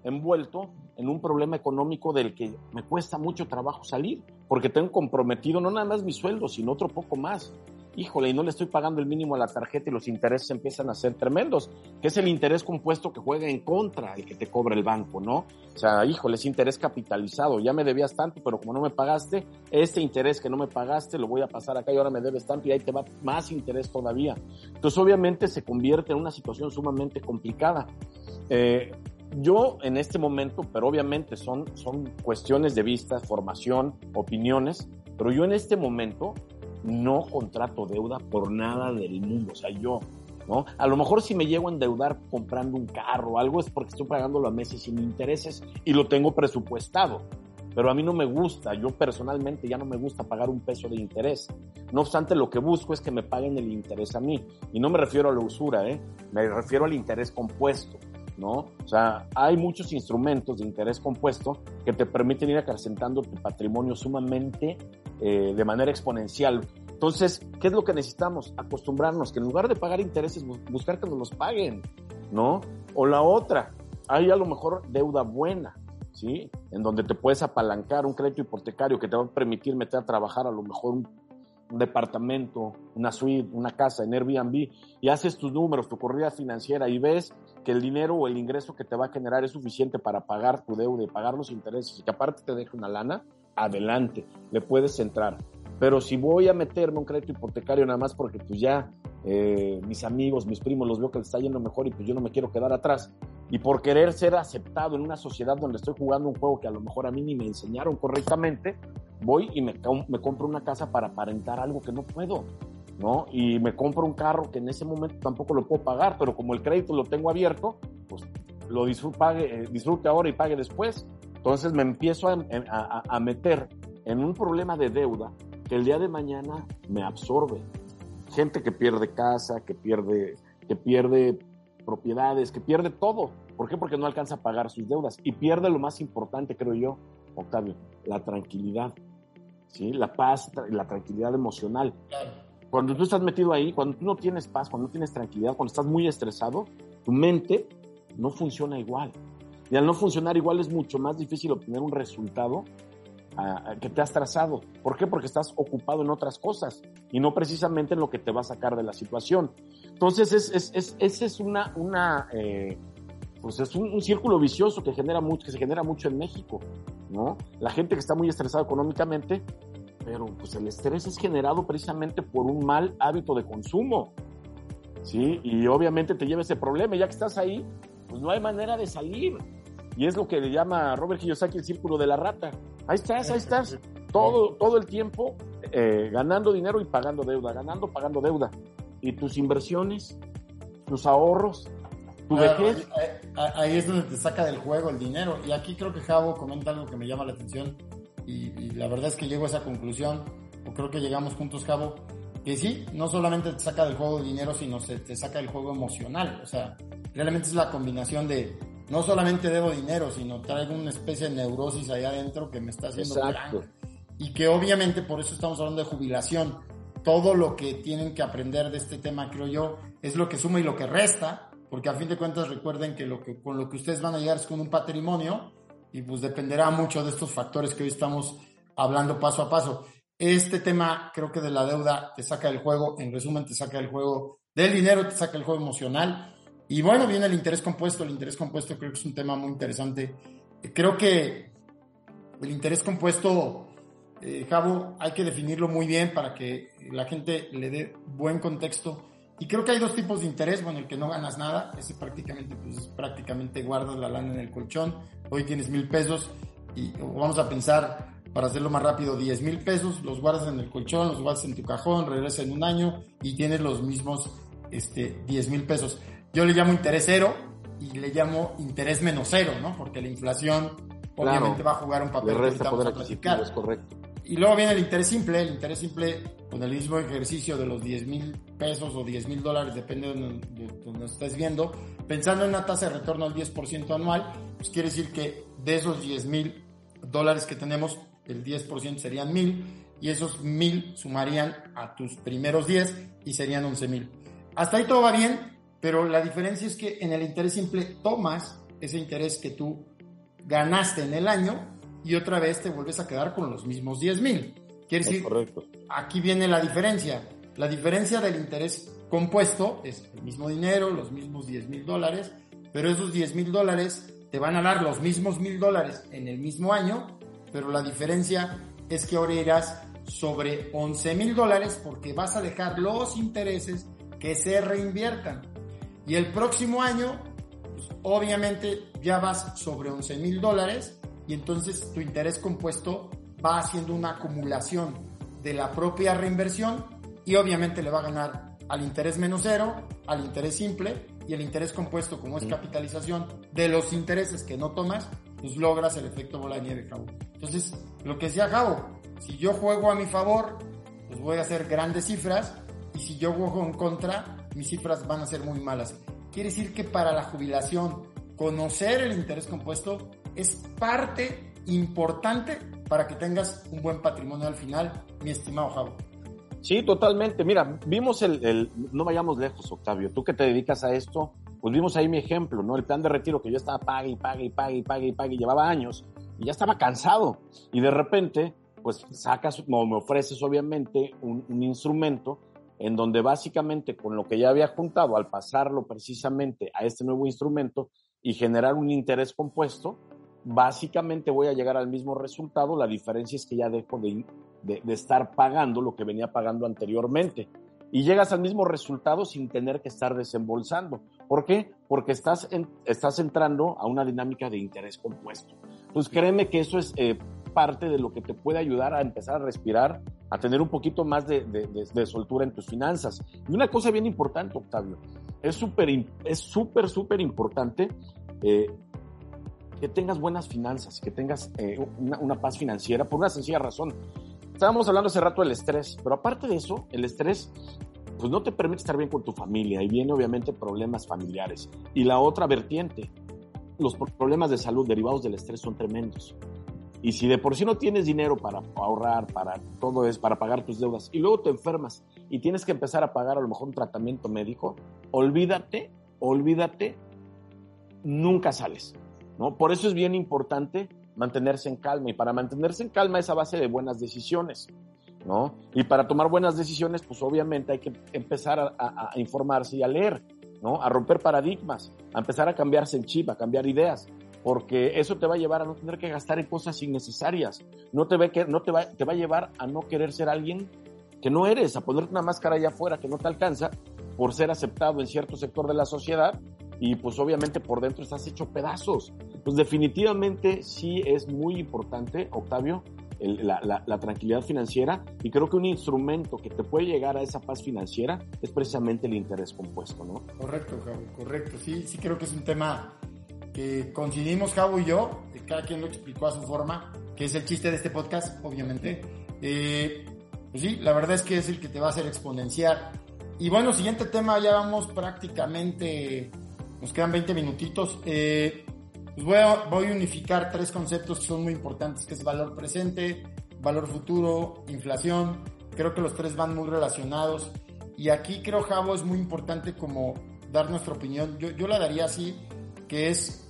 envuelto en un problema económico del que me cuesta mucho trabajo salir, porque tengo comprometido no nada más mi sueldo, sino otro poco más híjole, y no le estoy pagando el mínimo a la tarjeta y los intereses empiezan a ser tremendos, que es el interés compuesto que juega en contra el que te cobra el banco, ¿no? O sea, híjole, es interés capitalizado, ya me debías tanto, pero como no me pagaste, este interés que no me pagaste lo voy a pasar acá y ahora me debes tanto y ahí te va más interés todavía. Entonces, obviamente se convierte en una situación sumamente complicada. Eh, yo en este momento, pero obviamente son, son cuestiones de vista, formación, opiniones, pero yo en este momento no contrato deuda por nada del mundo. O sea, yo, ¿no? A lo mejor si me llego a endeudar comprando un carro o algo es porque estoy pagándolo a meses sin intereses y lo tengo presupuestado. Pero a mí no me gusta, yo personalmente ya no me gusta pagar un peso de interés. No obstante, lo que busco es que me paguen el interés a mí. Y no me refiero a la usura, ¿eh? Me refiero al interés compuesto. ¿no? O sea, hay muchos instrumentos de interés compuesto que te permiten ir acrecentando tu patrimonio sumamente eh, de manera exponencial. Entonces, ¿qué es lo que necesitamos? Acostumbrarnos que en lugar de pagar intereses, buscar que nos los paguen, ¿no? O la otra, hay a lo mejor deuda buena, ¿sí? En donde te puedes apalancar un crédito hipotecario que te va a permitir meter a trabajar a lo mejor un, un departamento, una suite, una casa en Airbnb y haces tus números, tu corrida financiera y ves que el dinero o el ingreso que te va a generar es suficiente para pagar tu deuda y pagar los intereses y que aparte te deje una lana, adelante, le puedes entrar. Pero si voy a meterme un crédito hipotecario nada más porque pues ya eh, mis amigos, mis primos los veo que les está yendo mejor y pues yo no me quiero quedar atrás, y por querer ser aceptado en una sociedad donde estoy jugando un juego que a lo mejor a mí ni me enseñaron correctamente, voy y me, me compro una casa para aparentar algo que no puedo. ¿no? Y me compro un carro que en ese momento tampoco lo puedo pagar, pero como el crédito lo tengo abierto, pues lo disfrute, pague, eh, disfrute ahora y pague después. Entonces me empiezo a, a, a, meter en un problema de deuda que el día de mañana me absorbe. Gente que pierde casa, que pierde, que pierde propiedades, que pierde todo. ¿Por qué? Porque no alcanza a pagar sus deudas y pierde lo más importante, creo yo, Octavio, la tranquilidad, ¿sí? La paz, la tranquilidad emocional. Cuando tú estás metido ahí, cuando tú no tienes paz, cuando no tienes tranquilidad, cuando estás muy estresado, tu mente no funciona igual. Y al no funcionar igual es mucho más difícil obtener un resultado que te has trazado. ¿Por qué? Porque estás ocupado en otras cosas y no precisamente en lo que te va a sacar de la situación. Entonces, es, es, es, ese es una, una eh, pues es un, un, círculo vicioso que genera mucho, que se genera mucho en México, ¿no? La gente que está muy estresada económicamente pero pues el estrés es generado precisamente por un mal hábito de consumo, ¿sí? Y obviamente te lleva ese problema, ya que estás ahí, pues no hay manera de salir. Y es lo que le llama Robert Kiyosaki el círculo de la rata. Ahí estás, ahí estás, todo, todo el tiempo eh, ganando dinero y pagando deuda, ganando, pagando deuda. Y tus inversiones, tus ahorros, tu claro, vejez. Ahí, ahí es donde te saca del juego el dinero. Y aquí creo que Javo comenta algo que me llama la atención y, y, la verdad es que llego a esa conclusión, o creo que llegamos juntos, Cabo, que sí, no solamente te saca del juego dinero, sino se te saca del juego emocional. O sea, realmente es la combinación de no solamente debo dinero, sino traigo una especie de neurosis ahí adentro que me está haciendo Exacto. Y que obviamente por eso estamos hablando de jubilación. Todo lo que tienen que aprender de este tema, creo yo, es lo que suma y lo que resta, porque a fin de cuentas recuerden que, lo que con lo que ustedes van a llegar es con un patrimonio y pues dependerá mucho de estos factores que hoy estamos hablando paso a paso. Este tema creo que de la deuda te saca del juego, en resumen te saca del juego del dinero, te saca el juego emocional y bueno, viene el interés compuesto, el interés compuesto creo que es un tema muy interesante. Creo que el interés compuesto, eh, Javo, hay que definirlo muy bien para que la gente le dé buen contexto. Y creo que hay dos tipos de interés, bueno, el que no ganas nada, ese prácticamente, pues prácticamente guardas la lana en el colchón, hoy tienes mil pesos y vamos a pensar, para hacerlo más rápido, 10 mil pesos, los guardas en el colchón, los guardas en tu cajón, regresas en un año y tienes los mismos este, 10 mil pesos. Yo le llamo interés cero, y le llamo interés menos cero, ¿no? Porque la inflación obviamente va a jugar un papel. Resta poder adquisitivo, es correcto. Y luego viene el interés simple, el interés simple con el mismo ejercicio de los 10 mil pesos o 10 mil dólares, depende de donde, estés viendo, pensando en una tasa de retorno al 10% anual, pues quiere decir que de esos 10 mil dólares que tenemos, el 10% serían mil y esos mil sumarían a tus primeros 10 y serían 11 mil. Hasta ahí todo va bien, pero la diferencia es que en el interés simple tomas ese interés que tú ganaste en el año y otra vez te vuelves a quedar con los mismos 10 mil. Quiere decir, correcto. aquí viene la diferencia. La diferencia del interés compuesto es el mismo dinero, los mismos 10 mil dólares, pero esos 10 mil dólares te van a dar los mismos mil dólares en el mismo año, pero la diferencia es que ahora irás sobre 11 mil dólares porque vas a dejar los intereses que se reinviertan. Y el próximo año, pues, obviamente ya vas sobre 11 mil dólares y entonces tu interés compuesto va haciendo una acumulación de la propia reinversión y obviamente le va a ganar al interés menos cero, al interés simple y el interés compuesto como es capitalización de los intereses que no tomas, pues logras el efecto bola de nieve, Javo. Entonces, lo que decía Javo, si yo juego a mi favor, pues voy a hacer grandes cifras y si yo juego en contra, mis cifras van a ser muy malas. Quiere decir que para la jubilación, conocer el interés compuesto es parte importante para que tengas un buen patrimonio al final, mi estimado Javo. Sí, totalmente. Mira, vimos el, no vayamos lejos, Octavio. Tú que te dedicas a esto, pues vimos ahí mi ejemplo, ¿no? El plan de retiro que yo estaba pague y pague y pague y pague y pague, llevaba años y ya estaba cansado. Y de repente, pues sacas, no, me ofreces obviamente un instrumento en donde básicamente con lo que ya había juntado, al pasarlo precisamente a este nuevo instrumento y generar un interés compuesto, básicamente voy a llegar al mismo resultado, la diferencia es que ya dejo de, de, estar pagando lo que venía pagando anteriormente. Y llegas al mismo resultado sin tener que estar desembolsando. ¿Por qué? Porque estás, estás entrando a una dinámica de interés compuesto. Pues créeme que eso es eh, parte de lo que te puede ayudar a empezar a respirar, a tener un poquito más de, de soltura en tus finanzas. Y una cosa bien importante, Octavio, es súper, es súper, súper importante eh, que tengas buenas finanzas, que tengas eh, una, paz financiera, por una sencilla razón. Estábamos hablando hace rato del estrés, pero aparte de eso, el estrés pues no te permite estar bien con tu familia y viene obviamente problemas familiares. Y la otra vertiente, los problemas de salud derivados del estrés son tremendos. Y si de por sí no tienes dinero para ahorrar, para todo es, para pagar tus deudas, y luego te enfermas y tienes que empezar a pagar a lo mejor un tratamiento médico, olvídate, olvídate, nunca sales. ¿no? Por eso es bien importante mantenerse en calma y para mantenerse en calma es a base de buenas decisiones. ¿no? Y para tomar buenas decisiones, pues obviamente hay que empezar a, informarse y a leer, ¿no? A romper paradigmas, a empezar a cambiarse en chip, a cambiar ideas, porque eso te va a llevar a no tener que gastar en cosas innecesarias, no te, ve que, no te, va, te va a llevar a no querer ser alguien que no eres, a ponerte una máscara allá afuera que no te alcanza por ser aceptado en cierto sector de la sociedad y pues obviamente por dentro estás hecho pedazos. Pues definitivamente sí es muy importante, Octavio, la, tranquilidad financiera y creo que un instrumento que te puede llegar a esa paz financiera es precisamente el interés compuesto, ¿no? Correcto, Javo, correcto. Sí, sí creo que es un tema que coincidimos, Javo y yo, cada quien lo explicó a su forma, que es el chiste de este podcast, obviamente. Eh, pues sí, la verdad es que es el que te va a hacer exponenciar. Y bueno, siguiente tema, ya vamos prácticamente nos quedan 20 minutitos. Eh, pues voy, a, voy a unificar tres conceptos que son muy importantes, que es valor presente, valor futuro, inflación. Creo que los tres van muy relacionados. Y aquí creo, Javo, es muy importante como dar nuestra opinión. Yo, yo la daría así, que es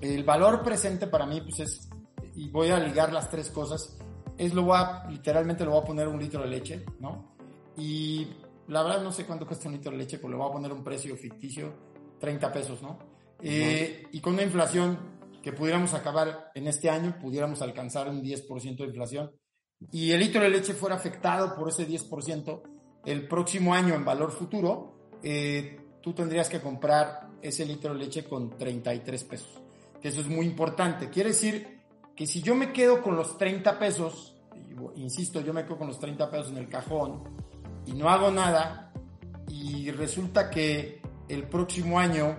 el valor presente para mí, pues es, y voy a ligar las tres cosas, es lo voy a, literalmente lo voy a poner un litro de leche, ¿no? Y la verdad no sé cuánto cuesta un litro de leche, pero le voy a poner un precio ficticio 30 pesos, ¿no? Eh, y con una inflación que pudiéramos acabar en este año, pudiéramos alcanzar un 10% de inflación, y el litro de leche fuera afectado por ese 10%, el próximo año en valor futuro, eh, tú tendrías que comprar ese litro de leche con 33 pesos. Eso es muy importante. Quiere decir que si yo me quedo con los 30 pesos, insisto, yo me quedo con los 30 pesos en el cajón y no hago nada, y resulta que el próximo año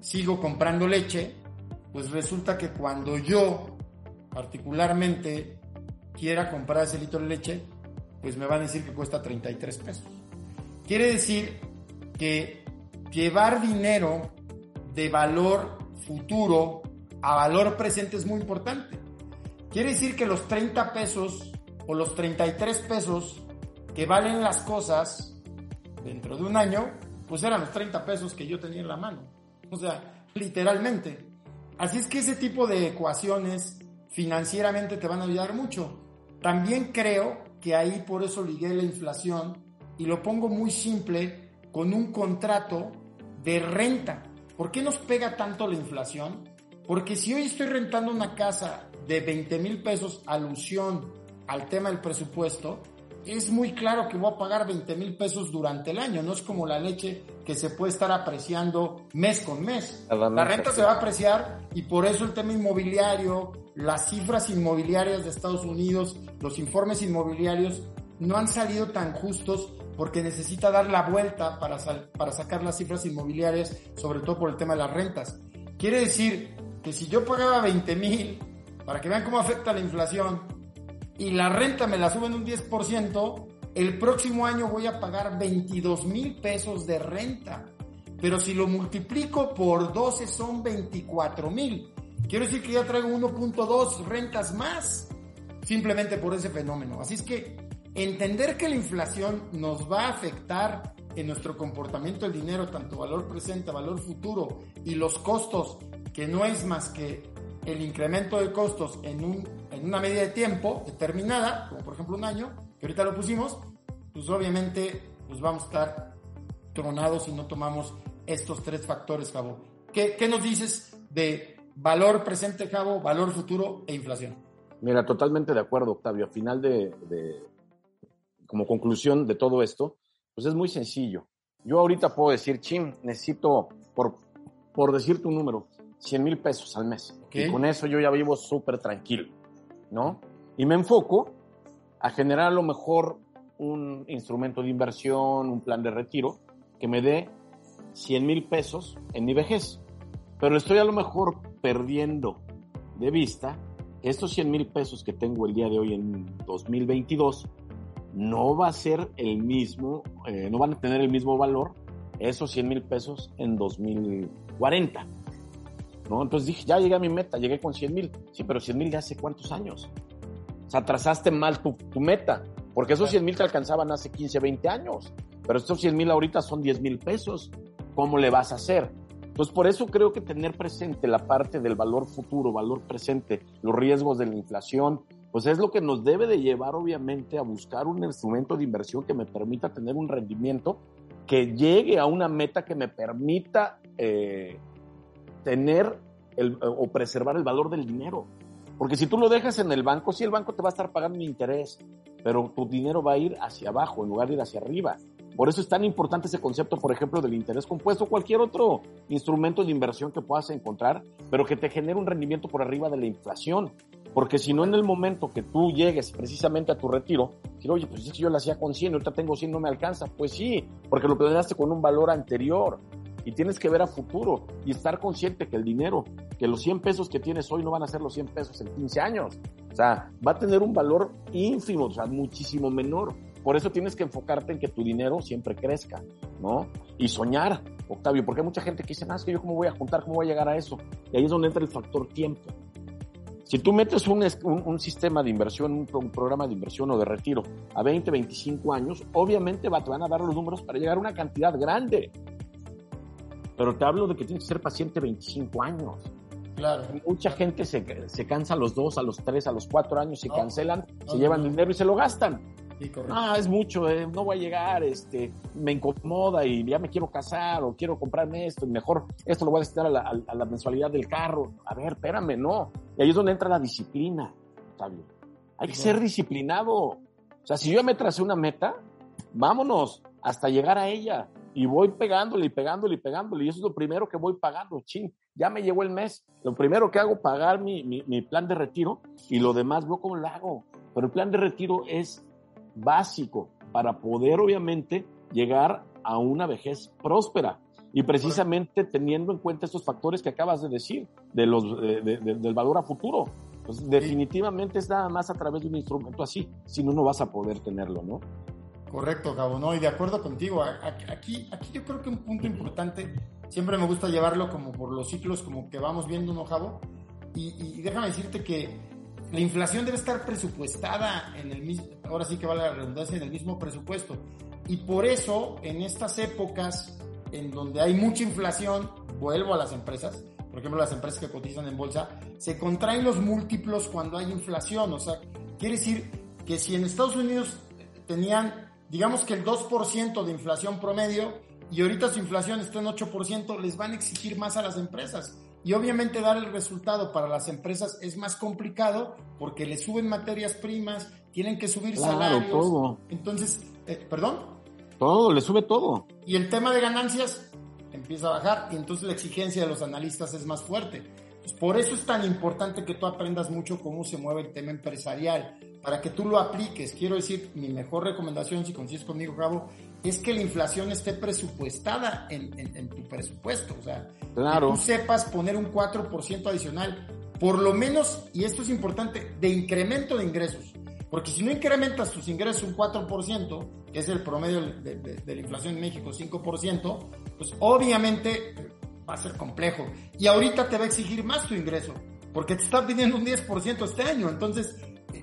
sigo comprando leche, pues resulta que cuando yo particularmente quiera comprar ese litro de leche, pues me van a decir que cuesta 33 pesos. Quiere decir que llevar dinero de valor futuro a valor presente es muy importante. Quiere decir que los 30 pesos o los 33 pesos que valen las cosas dentro de un año, pues eran los 30 pesos que yo tenía en la mano. O sea, literalmente. Así es que ese tipo de ecuaciones financieramente te van a ayudar mucho. También creo que ahí por eso ligué la inflación y lo pongo muy simple con un contrato de renta. ¿Por qué nos pega tanto la inflación? Porque si hoy estoy rentando una casa de 20 mil pesos, alusión al tema del presupuesto, es muy claro que voy a pagar 20 mil pesos durante el año. No es como la leche que se puede estar apreciando mes con mes. La renta se va a apreciar y por eso el tema inmobiliario, las cifras inmobiliarias de Estados Unidos, los informes inmobiliarios no han salido tan justos porque necesita dar la vuelta para, para sacar las cifras inmobiliarias, sobre todo por el tema de las rentas. Quiere decir que si yo pagaba 20 mil, para que vean cómo afecta la inflación, y la renta me la suben un 10%, el próximo año voy a pagar 22 mil pesos de renta. Pero si lo multiplico por 12 son 24 mil. Quiero decir que ya traigo 1.2 rentas más, simplemente por ese fenómeno. Así es que entender que la inflación nos va a afectar en nuestro comportamiento del dinero, tanto valor presente, valor futuro y los costos, que no es más que el incremento de costos en, un, en una medida de tiempo determinada, como por ejemplo un año, que ahorita lo pusimos, pues obviamente pues vamos a estar tronados si no tomamos estos tres factores, Javo. ¿Qué, qué nos dices de valor presente, Javo, valor futuro e inflación? Mira, totalmente de acuerdo, Octavio. Al final de, de, como conclusión de todo esto, pues es muy sencillo. Yo ahorita puedo decir, Chim, necesito, por, por decirte un número, 100 mil pesos al mes. Y con eso yo ya vivo súper tranquilo, ¿no? Y me enfoco a generar a lo mejor un instrumento de inversión, un plan de retiro, que me dé 100 mil pesos en mi vejez. Pero estoy a lo mejor perdiendo de vista estos 100 mil pesos que tengo el día de hoy en 2022 no va a ser el mismo, eh, no van a tener el mismo valor esos 100 mil pesos en 2040. ¿No? Entonces dije, ya llegué a mi meta, llegué con 100 mil. Sí, pero 100 mil de hace cuántos años. O sea, trazaste mal tu, meta, porque esos 100 mil te alcanzaban hace 15, 20 años. Pero estos 100 mil ahorita son 10 mil pesos. ¿Cómo le vas a hacer? Entonces, por eso creo que tener presente la parte del valor futuro, valor presente, los riesgos de la inflación, pues es lo que nos debe de llevar obviamente a buscar un instrumento de inversión que me permita tener un rendimiento que llegue a una meta que me permita eh, tener el, o preservar el valor del dinero. Porque si tú lo dejas en el banco, sí, el banco te va a estar pagando un interés, pero tu dinero va a ir hacia abajo en lugar de ir hacia arriba. Por eso es tan importante ese concepto, por ejemplo, del interés compuesto o cualquier otro instrumento de inversión que puedas encontrar, pero que te genere un rendimiento por arriba de la inflación. Porque si no, en el momento que tú llegues precisamente a tu retiro, decir, oye, pues es que yo lo hacía con 100, ahorita tengo 100, no me alcanza. Pues sí, porque lo planeaste con un valor anterior y tienes que ver a futuro y estar consciente que el dinero, que los 100 pesos que tienes hoy no van a ser los 100 pesos en 15 años. O sea, va a tener un valor ínfimo, o sea, muchísimo menor. Por eso tienes que enfocarte en que tu dinero siempre crezca, ¿no? Y soñar, Octavio, porque hay mucha gente que dice, ah, es que yo cómo voy a juntar, cómo voy a llegar a eso. Y ahí es donde entra el factor tiempo. Si tú metes un, un, un sistema de inversión, un, un, programa de inversión o de retiro a 20, 25 años, obviamente va, te van a dar los números para llegar a una cantidad grande. Pero te hablo de que tienes que ser paciente 25 años. Claro. Mucha gente se, se cansa a los dos, a los tres, a los cuatro años, se no, cancelan, no, se no, llevan dinero y se lo gastan. Sí, ah, es mucho, eh, no voy a llegar, este, me incomoda y ya me quiero casar o quiero comprarme esto y mejor esto lo voy a destinar a la, a la mensualidad del carro. A ver, espérame, no. Y ahí es donde entra la disciplina, Octavio. Hay que ser disciplinado. O sea, si yo me tracé una meta, vámonos hasta llegar a ella y voy pegándole y pegándole y pegándole. Y eso es lo primero que voy pagando. Chin, ya me llegó el mes. Lo primero que hago, pagar mi, mi, mi plan de retiro y lo demás veo cómo lo hago. Pero el plan de retiro es básico para poder, obviamente, llegar a una vejez próspera. y precisamente teniendo en cuenta estos factores que acabas de decir, de los, del valor a futuro. Pues definitivamente es nada más a través de un instrumento así, si no, no vas a poder tenerlo, ¿no? Correcto, Gabo, no, y de acuerdo contigo. Aquí, aquí yo creo que un punto importante, siempre me gusta llevarlo como por los ciclos, como que vamos viendo, ¿no, Javo? Y, y déjame decirte que la inflación debe estar presupuestada en el mismo, ahora sí que vale la redundancia, en el mismo presupuesto. Y por eso, en estas épocas en donde hay mucha inflación, vuelvo a las empresas, por ejemplo, las empresas que cotizan en bolsa, se contraen los múltiplos cuando hay inflación. O sea, quiere decir que si en Estados Unidos tenían, digamos que el 2% de inflación promedio y ahorita su inflación está en 8%, les van a exigir más a las empresas. Y obviamente dar el resultado para las empresas es más complicado porque le suben materias primas, tienen que subir claro, salarios. Todo. Entonces, eh, ¿perdón? Todo, le sube todo. Y el tema de ganancias empieza a bajar y entonces la exigencia de los analistas es más fuerte. Pues por eso es tan importante que tú aprendas mucho cómo se mueve el tema empresarial, para que tú lo apliques. Quiero decir, mi mejor recomendación, si consigues conmigo, Gabo, es que la inflación esté presupuestada en, en, tu presupuesto. O sea, claro. que tú sepas poner un 4% adicional, por lo menos, y esto es importante, de incremento de ingresos. Porque si no incrementas tus ingresos un 4%, que es el promedio de, de, de la inflación en México, 5%, pues obviamente va a ser complejo. Y ahorita te va a exigir más tu ingreso, porque te está pidiendo un 10% este año. Entonces,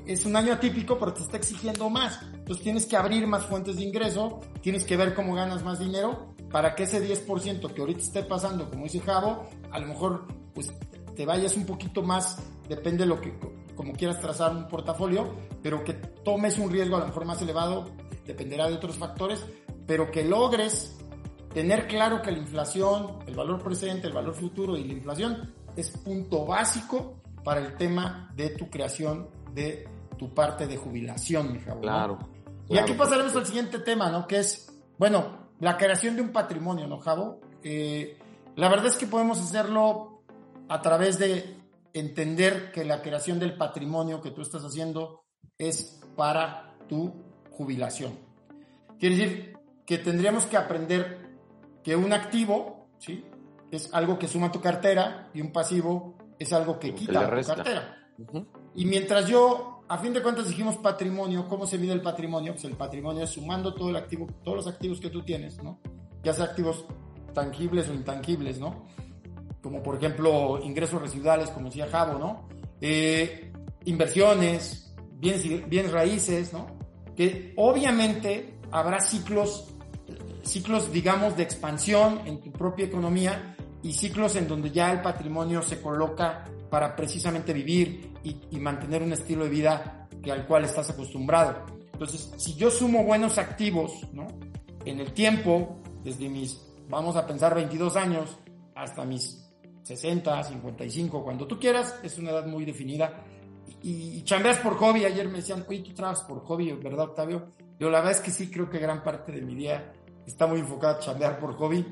es un año atípico, pero te está exigiendo más. Entonces tienes que abrir más fuentes de ingreso, tienes que ver cómo ganas más dinero para que ese 10% que ahorita esté pasando, como dice Javo, a lo mejor pues te vayas un poquito más, depende de lo que, como quieras trazar un portafolio, pero que tomes un riesgo a lo mejor más elevado, dependerá de otros factores, pero que logres tener claro que la inflación, el valor presente, el valor futuro y la inflación es punto básico para el tema de tu creación de tu parte de jubilación, mi Javo. Claro. Y aquí pasaremos al siguiente tema, ¿no? Que es, bueno, la creación de un patrimonio, ¿no, Javo? Eh, la verdad es que podemos hacerlo a través de entender que la creación del patrimonio que tú estás haciendo es para tu jubilación. Quiere decir que tendríamos que aprender que un activo, ¿sí? Es algo que suma tu cartera y un pasivo es algo que quita tu cartera. Uh -huh. Y mientras yo, a fin de cuentas dijimos patrimonio, ¿cómo se mide el patrimonio? Pues el patrimonio es sumando todo el activo, todos los activos que tú tienes, ¿no? Ya sea activos tangibles o intangibles, ¿no? Como por ejemplo ingresos residuales, como decía Javo, ¿no? Eh, inversiones, bienes, bienes raíces, ¿no? Que obviamente habrá ciclos, ciclos, digamos, de expansión en tu propia economía y ciclos en donde ya el patrimonio se coloca para precisamente vivir y, y, mantener un estilo de vida que al cual estás acostumbrado. Entonces, si yo sumo buenos activos, ¿no? En el tiempo, desde mis, vamos a pensar, 22 años hasta mis 60, 55, cuando tú quieras, es una edad muy definida. Y, y chambeas por hobby, ayer me decían, oye, tú trabajas por hobby, ¿verdad, Octavio? Yo la verdad es que sí, creo que gran parte de mi día está muy enfocada a chambear por hobby.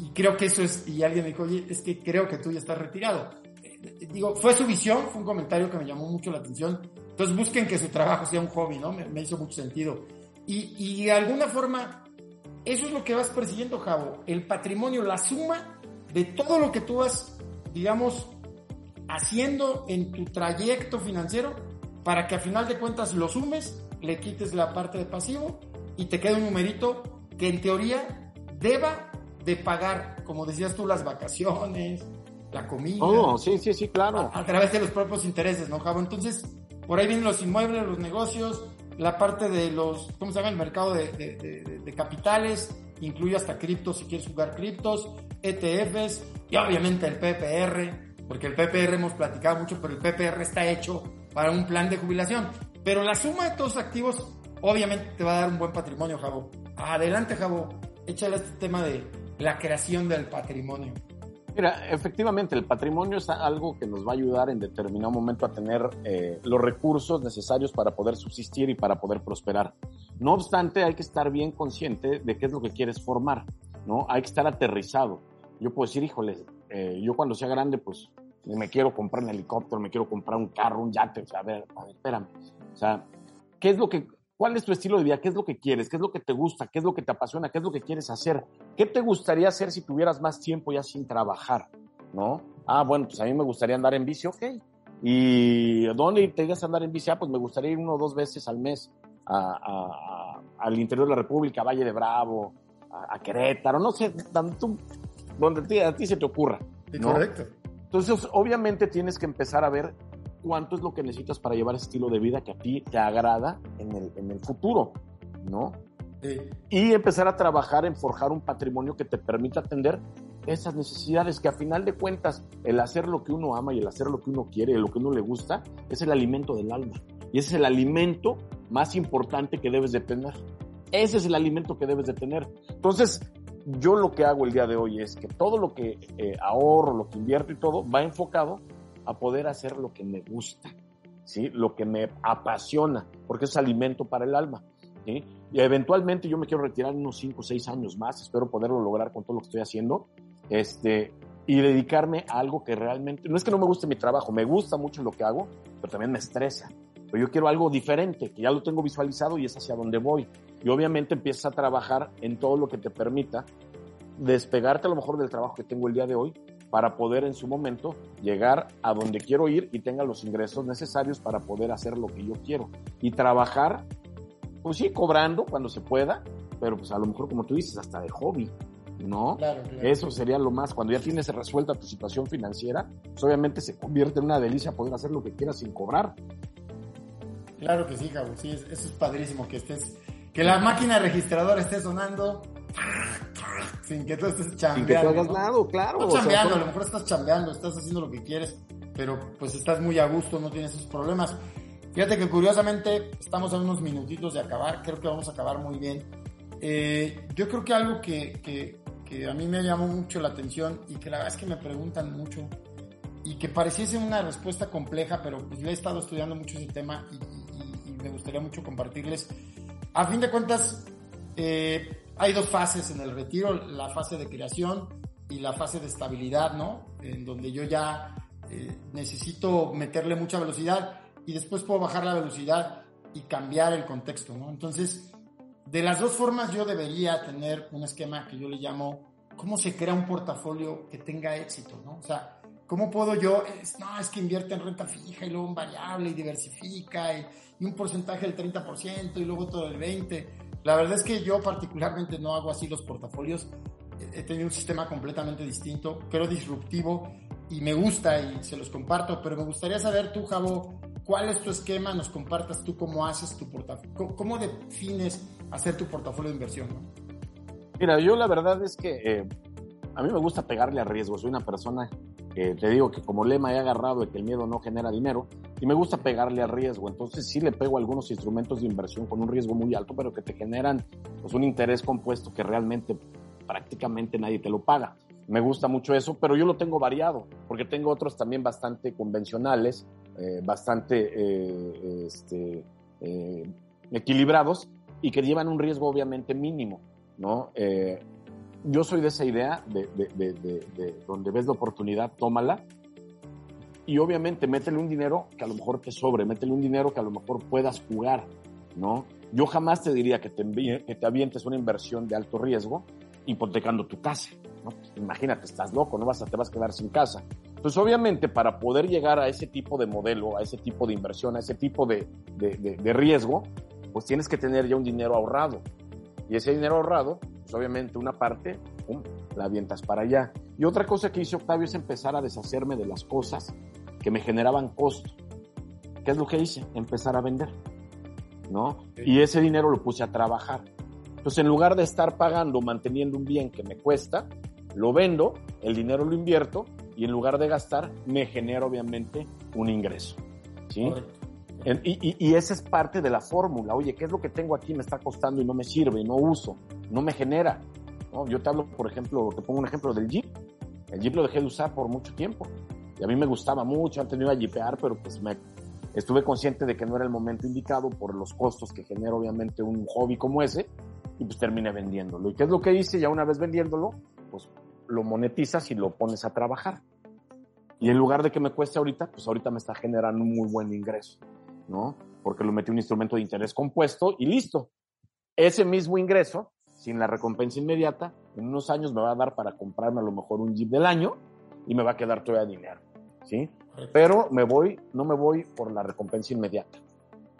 Y creo que eso es, y alguien me dijo, oye, es que creo que tú ya estás retirado digo, fue su visión, fue un comentario que me llamó mucho la atención. Entonces busquen que su trabajo sea un hobby, ¿no? Me, hizo mucho sentido. Y, y, de alguna forma, eso es lo que vas persiguiendo, Javo. El patrimonio, la suma de todo lo que tú vas, digamos, haciendo en tu trayecto financiero para que a final de cuentas lo sumes, le quites la parte de pasivo y te quede un numerito que en teoría deba de pagar, como decías tú, las vacaciones, la comida. Oh, sí, sí, sí, claro. A, a, través de los propios intereses, ¿no, Javo? Entonces, por ahí vienen los inmuebles, los negocios, la parte de los, ¿cómo se llama? El mercado de, de, de, de capitales, incluye hasta criptos si quieres jugar criptos, ETFs y obviamente el PPR, porque el PPR hemos platicado mucho, pero el PPR está hecho para un plan de jubilación. Pero la suma de todos los activos, obviamente te va a dar un buen patrimonio, Javo. Adelante, Javo, échale este tema de la creación del patrimonio. Mira, efectivamente, el patrimonio es algo que nos va a ayudar en determinado momento a tener eh, los recursos necesarios para poder subsistir y para poder prosperar. No obstante, hay que estar bien consciente de qué es lo que quieres formar, ¿no? Hay que estar aterrizado. Yo puedo decir, híjole, eh, yo cuando sea grande, pues me quiero comprar un helicóptero, me quiero comprar un carro, un yate, o sea, a ver, a ver, espérame. O sea, ¿qué es lo que ¿Cuál es tu estilo de vida? ¿Qué es lo que quieres? ¿Qué es lo que te gusta? ¿Qué es lo que te apasiona? ¿Qué es lo que quieres hacer? ¿Qué te gustaría hacer si tuvieras más tiempo ya sin trabajar? ¿No? Ah, bueno, pues a mí me gustaría andar en bici, ok. ¿Y dónde te a andar en bici? Ah, pues me gustaría ir uno o dos veces al mes al interior de la República, a Valle de Bravo, a, Querétaro, no sé, tanto, donde a ti se te ocurra. Correcto. Entonces, obviamente tienes que empezar a ver cuánto es lo que necesitas para llevar ese estilo de vida que a ti te agrada en el, en el futuro, ¿no? Y empezar a trabajar en forjar un patrimonio que te permita atender esas necesidades que a final de cuentas el hacer lo que uno ama y el hacer lo que uno quiere, lo que uno le gusta, es el alimento del alma. Y ese es el alimento más importante que debes de tener. Ese es el alimento que debes de tener. Entonces, yo lo que hago el día de hoy es que todo lo que eh, ahorro, lo que invierto y todo, va enfocado a poder hacer lo que me gusta, ¿sí? Lo que me apasiona, porque es alimento para el alma, ¿sí? Y eventualmente yo me quiero retirar unos 5 o 6 años más, espero poderlo lograr con todo lo que estoy haciendo, este, y dedicarme a algo que realmente, no es que no me guste mi trabajo, me gusta mucho lo que hago, pero también me estresa. Pero yo quiero algo diferente, que ya lo tengo visualizado y es hacia donde voy. Y obviamente empiezas a trabajar en todo lo que te permita despegarte a lo mejor del trabajo que tengo el día de hoy para poder en su momento llegar a donde quiero ir y tenga los ingresos necesarios para poder hacer lo que yo quiero. Y trabajar, pues sí, cobrando cuando se pueda, pero pues a lo mejor como tú dices, hasta de hobby. ¿no? Eso sería lo más. Cuando ya tienes resuelta tu situación financiera, pues obviamente se convierte en una delicia poder hacer lo que quieras sin cobrar. Claro que sí, Cabo, sí, eso es padrísimo que estés, que la máquina registradora esté sonando <laughs> sin que tú estés chambeando. Sin que tú hagas nada, claro. No chambeando, a lo mejor estás chambeando, estás haciendo lo que quieres, pero pues estás muy a gusto, no tienes esos problemas. Fíjate que curiosamente estamos a unos minutitos de acabar, creo que vamos a acabar muy bien. Eh, yo creo que algo que, que, que, a mí me llamó mucho la atención y que la verdad es que me preguntan mucho y que pareciese una respuesta compleja, pero pues le he estado estudiando mucho ese tema y, me gustaría mucho compartirles. A fin de cuentas, eh, hay dos fases en el retiro, la fase de creación y la fase de estabilidad, ¿no? En donde yo ya eh, necesito meterle mucha velocidad y después puedo bajar la velocidad y cambiar el contexto, ¿no? Entonces, de las dos formas yo debería tener un esquema que yo le llamo cómo se crea un portafolio que tenga éxito, ¿no? O sea, ¿cómo puedo yo? no, es que invierte en renta fija y luego en variable y diversifica y, y un porcentaje del 30% y luego todo el 20%. La verdad es que yo particularmente no hago así los portafolios. He tenido un sistema completamente distinto, pero disruptivo y me gusta y se los comparto, pero me gustaría saber tú, Javo, cuál es tu esquema, nos compartas tú cómo haces tu portafolio, cómo defines hacer tu portafolio de inversión. Mira, yo la verdad es que eh, a mí me gusta pegarle a riesgo, soy una persona que te digo que como lema he agarrado de que el miedo no genera dinero y me gusta pegarle al riesgo. Entonces sí le pego algunos instrumentos de inversión con un riesgo muy alto, pero que te generan pues, un interés compuesto que realmente prácticamente nadie te lo paga. Me gusta mucho eso, pero yo lo tengo variado, porque tengo otros también bastante convencionales, eh, bastante eh, este, eh, equilibrados y que llevan un riesgo obviamente mínimo, ¿no? Yo soy de esa idea de, de, de, donde ves la oportunidad, tómala. Y obviamente métele un dinero que a lo mejor te sobre, métele un dinero que a lo mejor puedas jugar, ¿no? Yo jamás te diría que te, que te avientes una inversión de alto riesgo hipotecando tu casa, ¿no? Imagínate, estás loco, no vas a, te vas a quedar sin casa. Entonces, obviamente, para poder llegar a ese tipo de modelo, a ese tipo de inversión, a ese tipo de riesgo, pues tienes que tener ya un dinero ahorrado. Y ese dinero ahorrado pues obviamente una parte la avientas para allá. Y otra cosa que hice Octavio es empezar a deshacerme de las cosas que me generaban costo. ¿Qué es lo que hice? Empezar a vender, ¿no? Y ese dinero lo puse a trabajar. Entonces, en lugar de estar pagando, manteniendo un bien que me cuesta, lo vendo, el dinero lo invierto y en lugar de gastar, me genera obviamente un ingreso. ¿sí? Y, y, esa es parte de la fórmula. Oye, ¿qué es lo que tengo aquí? Me está costando y no me sirve y no uso, no me genera. ¿no? Yo te hablo, por ejemplo, te pongo un ejemplo del Jeep. El Jeep lo dejé de usar por mucho tiempo. Y a mí me gustaba mucho, antes no iba a jeepear, pero pues me, estuve consciente de que no era el momento indicado por los costos que genera obviamente un hobby como ese y pues terminé vendiéndolo. ¿Y qué es lo que hice? Ya una vez vendiéndolo, pues lo monetizas y lo pones a trabajar. Y en lugar de que me cueste ahorita, pues ahorita me está generando un muy buen ingreso. ¿No? Porque lo metí un instrumento de interés compuesto y listo. Ese mismo ingreso, sin la recompensa inmediata, en unos años me va a dar para comprarme a lo mejor un Jeep del año y me va a quedar todavía dinero, ¿sí? Pero me voy, no me voy por la recompensa inmediata.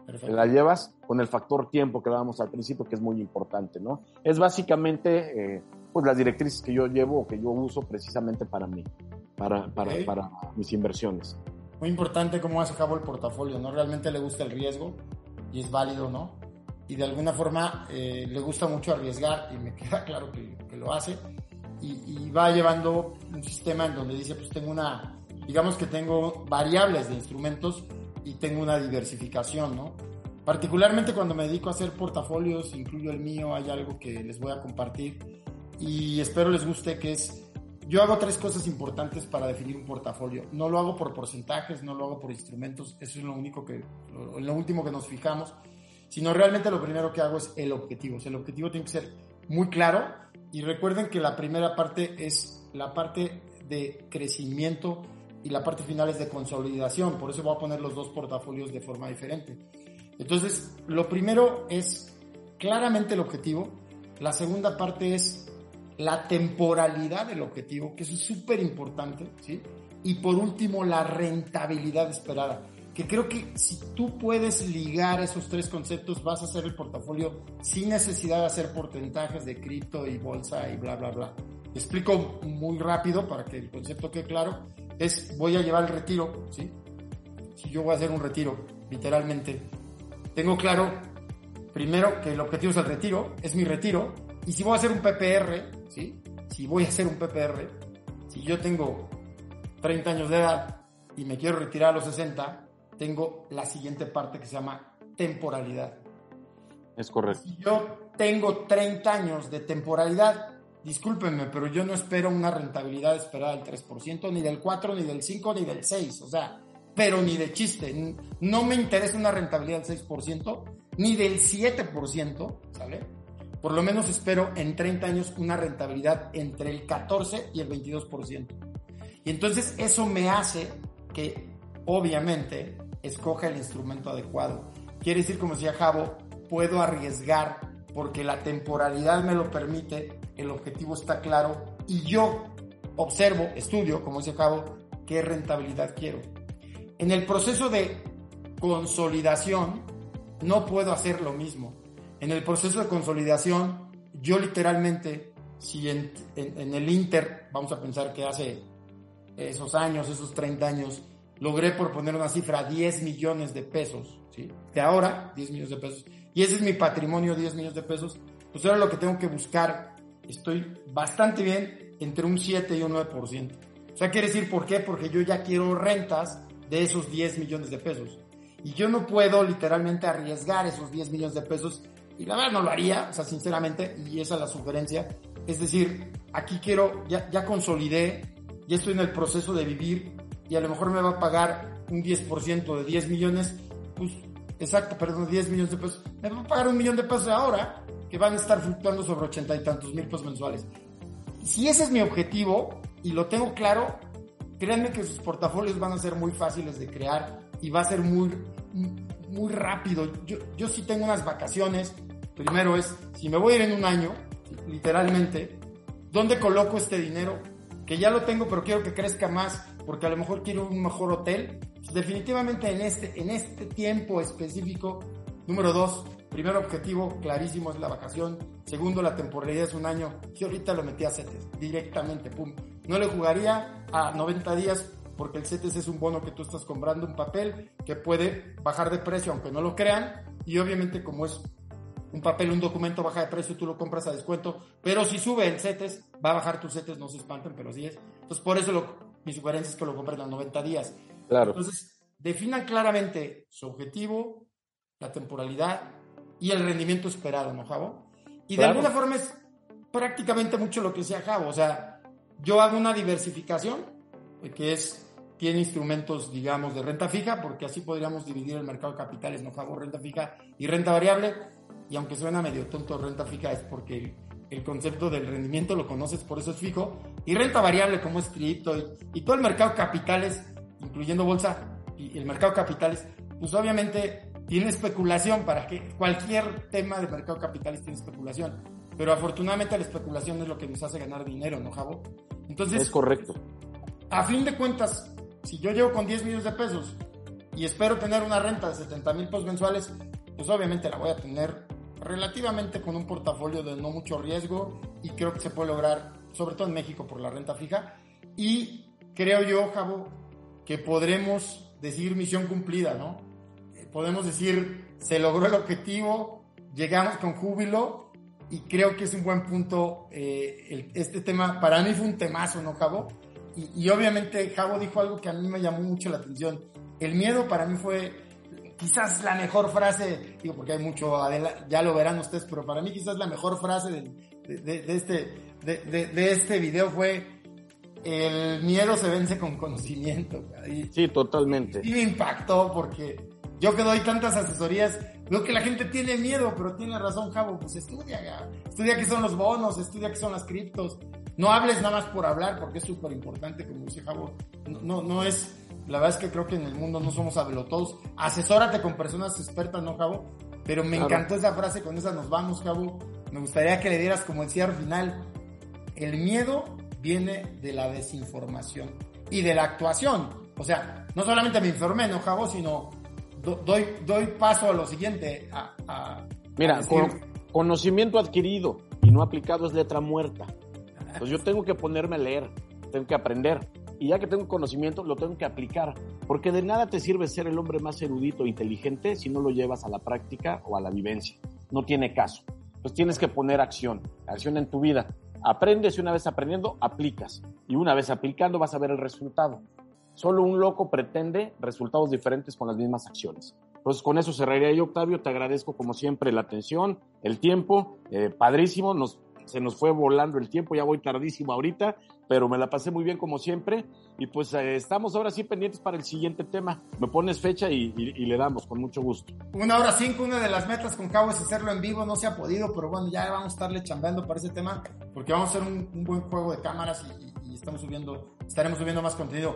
Perfecto. La llevas con el factor tiempo que dábamos al principio, que es muy importante, ¿no? Es básicamente, eh, pues, las directrices que yo llevo o que yo uso precisamente para mí, para, para, para mis inversiones. Muy importante cómo hace cabo el portafolio, ¿no? Realmente le gusta el riesgo y es válido, ¿no? Y de alguna forma eh, le gusta mucho arriesgar y me <laughs> queda claro que, que lo hace. Y, y va llevando un sistema en donde dice, pues tengo una, digamos que tengo variables de instrumentos y tengo una diversificación, ¿no? Particularmente cuando me dedico a hacer portafolios, incluyo el mío, hay algo que les voy a compartir y espero les guste, que es, yo hago tres cosas importantes para definir un portafolio. No lo hago por porcentajes, no lo hago por instrumentos, eso es lo único que, lo, lo último que nos fijamos, sino realmente lo primero que hago es el objetivo. O sea, el objetivo tiene que ser muy claro y recuerden que la primera parte es la parte de crecimiento y la parte final es de consolidación, por eso voy a poner los dos portafolios de forma diferente. Entonces, lo primero es claramente el objetivo, la segunda parte es la temporalidad del objetivo, que eso es súper importante, ¿sí? Y por último, la rentabilidad esperada, que creo que si tú puedes ligar esos tres conceptos, vas a hacer el portafolio sin necesidad de hacer porcentajes de cripto y bolsa y bla, bla, bla. Explico muy rápido para que el concepto quede claro es voy a llevar el retiro, ¿sí? Si yo voy a hacer un retiro, literalmente, tengo claro, primero, que el objetivo es el retiro, es mi retiro, y si voy a hacer un PPR, ¿sí? Si voy a hacer un PPR, si yo tengo 30 años de edad y me quiero retirar a los 60, tengo la siguiente parte que se llama temporalidad. Es correcto. Si yo tengo 30 años de temporalidad, discúlpenme, pero yo no espero una rentabilidad esperada del 3%, ni del 4, ni del 5, ni del 6, o sea, pero ni de chiste. No me interesa una rentabilidad del 6%, ni del 7%, ¿sale? Por lo menos espero en 30 años una rentabilidad entre el 14 y el 22%. Y entonces eso me hace que, obviamente, escoja el instrumento adecuado. Quiere decir, como decía Javo, puedo arriesgar porque la temporalidad me lo permite, el objetivo está claro y yo observo, estudio, como dice Cabo, qué rentabilidad quiero. En el proceso de consolidación no puedo hacer lo mismo. En el proceso de consolidación, yo literalmente, si en, en, en el Inter, vamos a pensar que hace esos años, esos 30 años, logré por poner una cifra 10 millones de pesos, ¿sí? De ahora, 10 millones de pesos y ese es mi patrimonio, 10 millones de pesos, pues ahora lo que tengo que buscar, estoy bastante bien entre un 7 y un 9%. O sea, quiere decir, ¿por qué? Porque yo ya quiero rentas de esos 10 millones de pesos. Y yo no puedo literalmente arriesgar esos 10 millones de pesos. Y la verdad no lo haría, o sea, sinceramente, y esa es la sugerencia. Es decir, aquí quiero, ya, ya consolidé, ya estoy en el proceso de vivir y a lo mejor me va a pagar un 10% de 10 millones, pues exacto, perdón, 10 millones de pesos, me van a pagar un millón de pesos ahora, que van a estar fluctuando sobre ochenta y tantos mil pesos mensuales. Si ese es mi objetivo y lo tengo claro, créanme que sus portafolios van a ser muy fáciles de crear y va a ser muy, muy rápido. Yo, yo sí tengo unas vacaciones. Primero es, si me voy a ir en un año, literalmente, ¿dónde coloco este dinero? Que ya lo tengo, pero quiero que crezca más porque a lo mejor quiero un mejor hotel. Definitivamente en este, en este tiempo específico, número dos, primer objetivo clarísimo es la vacación. Segundo, la temporalidad es un año. Yo ahorita lo metí a CETES directamente, pum. No le jugaría a 90 días porque el CETES es un bono que tú estás comprando, un papel que puede bajar de precio aunque no lo crean. Y obviamente como es un papel, un documento baja de precio, tú lo compras a descuento. Pero si sube el CETES, va a bajar tus CETES, no se espanten, pero así es. Entonces por eso lo, mi sugerencia es que lo compren a 90 días. Claro. Entonces, definan claramente su objetivo, la temporalidad y el rendimiento esperado, ¿no, Javo? Y de Claro. alguna forma es prácticamente mucho lo que decía Javo. O sea, yo hago una diversificación, eh, que es, tiene instrumentos, digamos, de renta fija, porque así podríamos dividir el mercado de capitales, ¿no, Javo? Renta fija y renta variable. Y aunque suena medio tonto, renta fija es porque el, el concepto del rendimiento lo conoces, por eso es fijo. Y renta variable, como es cripto y, y todo el mercado de capitales, incluyendo bolsa y el mercado de capitales, pues obviamente tiene especulación para que cualquier tema de mercado capitalista tiene especulación. Pero afortunadamente la especulación es lo que nos hace ganar dinero, ¿no, Javo? Entonces, es correcto. A fin de cuentas, si yo llego con 10 millones de pesos y espero tener una renta de 70 mil pesos mensuales, pues obviamente la voy a tener relativamente con un portafolio de no mucho riesgo y creo que se puede lograr, sobre todo en México, por la renta fija. Y creo yo, Javo, que podremos decir misión cumplida, ¿no? Podemos decir, se logró el objetivo, llegamos con júbilo y creo que es un buen punto eh, este tema. Para mí fue un temazo, ¿no, Javo? Y, y obviamente Javo dijo algo que a mí me llamó mucho la atención. El miedo para mí fue quizás la mejor frase, digo porque hay mucho, ya lo verán ustedes, pero para mí quizás la mejor frase de, de, este, de, este video fue el miedo se vence con conocimiento. sí, totalmente. Y me impactó porque yo que doy tantas asesorías, veo que la gente tiene miedo, pero tiene razón, Javo, pues estudia, estudia qué son los bonos, estudia qué son las criptos. No hables nada más por hablar, porque es súper importante, como dice Javo. No, no, es, la verdad es que creo que en el mundo no somos todos. Asesórate con personas expertas, ¿no, Javo? Pero me encantó esa frase, con esa nos vamos, Javo. Me gustaría que le dieras como el cierre final. El miedo viene de la desinformación y de la actuación. O sea, no solamente me informé, ¿no, Javo? Sino doy, doy paso a lo siguiente. A, Mira, conocimiento adquirido y no aplicado es letra muerta. Pues yo tengo que ponerme a leer, tengo que aprender. Y ya que tengo conocimiento, lo tengo que aplicar. Porque de nada te sirve ser el hombre más erudito e inteligente si no lo llevas a la práctica o a la vivencia. No tiene caso. Pues tienes que poner acción, acción en tu vida. Aprendes y una vez aprendiendo, aplicas. Y una vez aplicando vas a ver el resultado. Solo un loco pretende resultados diferentes con las mismas acciones. Entonces, con eso cerraría yo, Octavio. Te agradezco, como siempre, la atención, el tiempo. Eh, padrísimo. Nos se nos fue volando el tiempo, ya voy tardísimo ahorita, pero me la pasé muy bien como siempre. Y pues eh, estamos ahora sí pendientes para el siguiente tema. Me pones fecha y, le damos con mucho gusto. Una hora cinco, una de las metas con Cabo es hacerlo en vivo, no se ha podido, pero bueno, ya vamos a estarle chambeando para ese tema, porque vamos a hacer un, buen juego de cámaras y, estamos subiendo, estaremos subiendo más contenido.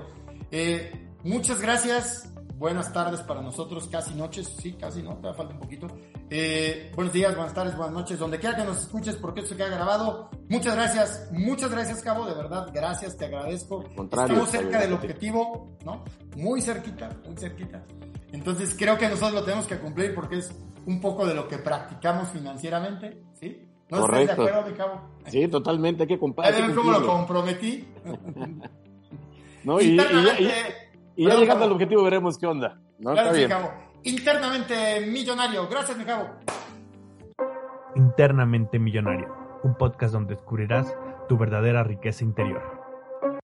Eh, muchas gracias buenas tardes para nosotros, casi noches, sí, casi no, te falta un poquito. Eh, buenos días, buenas tardes, buenas noches, donde quiera que nos escuches, porque esto se queda grabado. Muchas gracias, muchas gracias, Cabo, de verdad, gracias, te agradezco. Estamos cerca del objetivo, ¿no? Muy cerquita, muy cerquita. Entonces creo que nosotros lo tenemos que cumplir porque es un poco de lo que practicamos financieramente, ¿sí? ¿No Correcto. de acuerdo, mi Cabo? Sí, totalmente, hay que compartir. cómo lo comprometí? <laughs> no, y, y, y y ya llegando al objetivo veremos qué onda. ¿no? Está bien. Internamente millonario. Gracias, mi cabo. Internamente millonario. Un podcast donde descubrirás tu verdadera riqueza interior.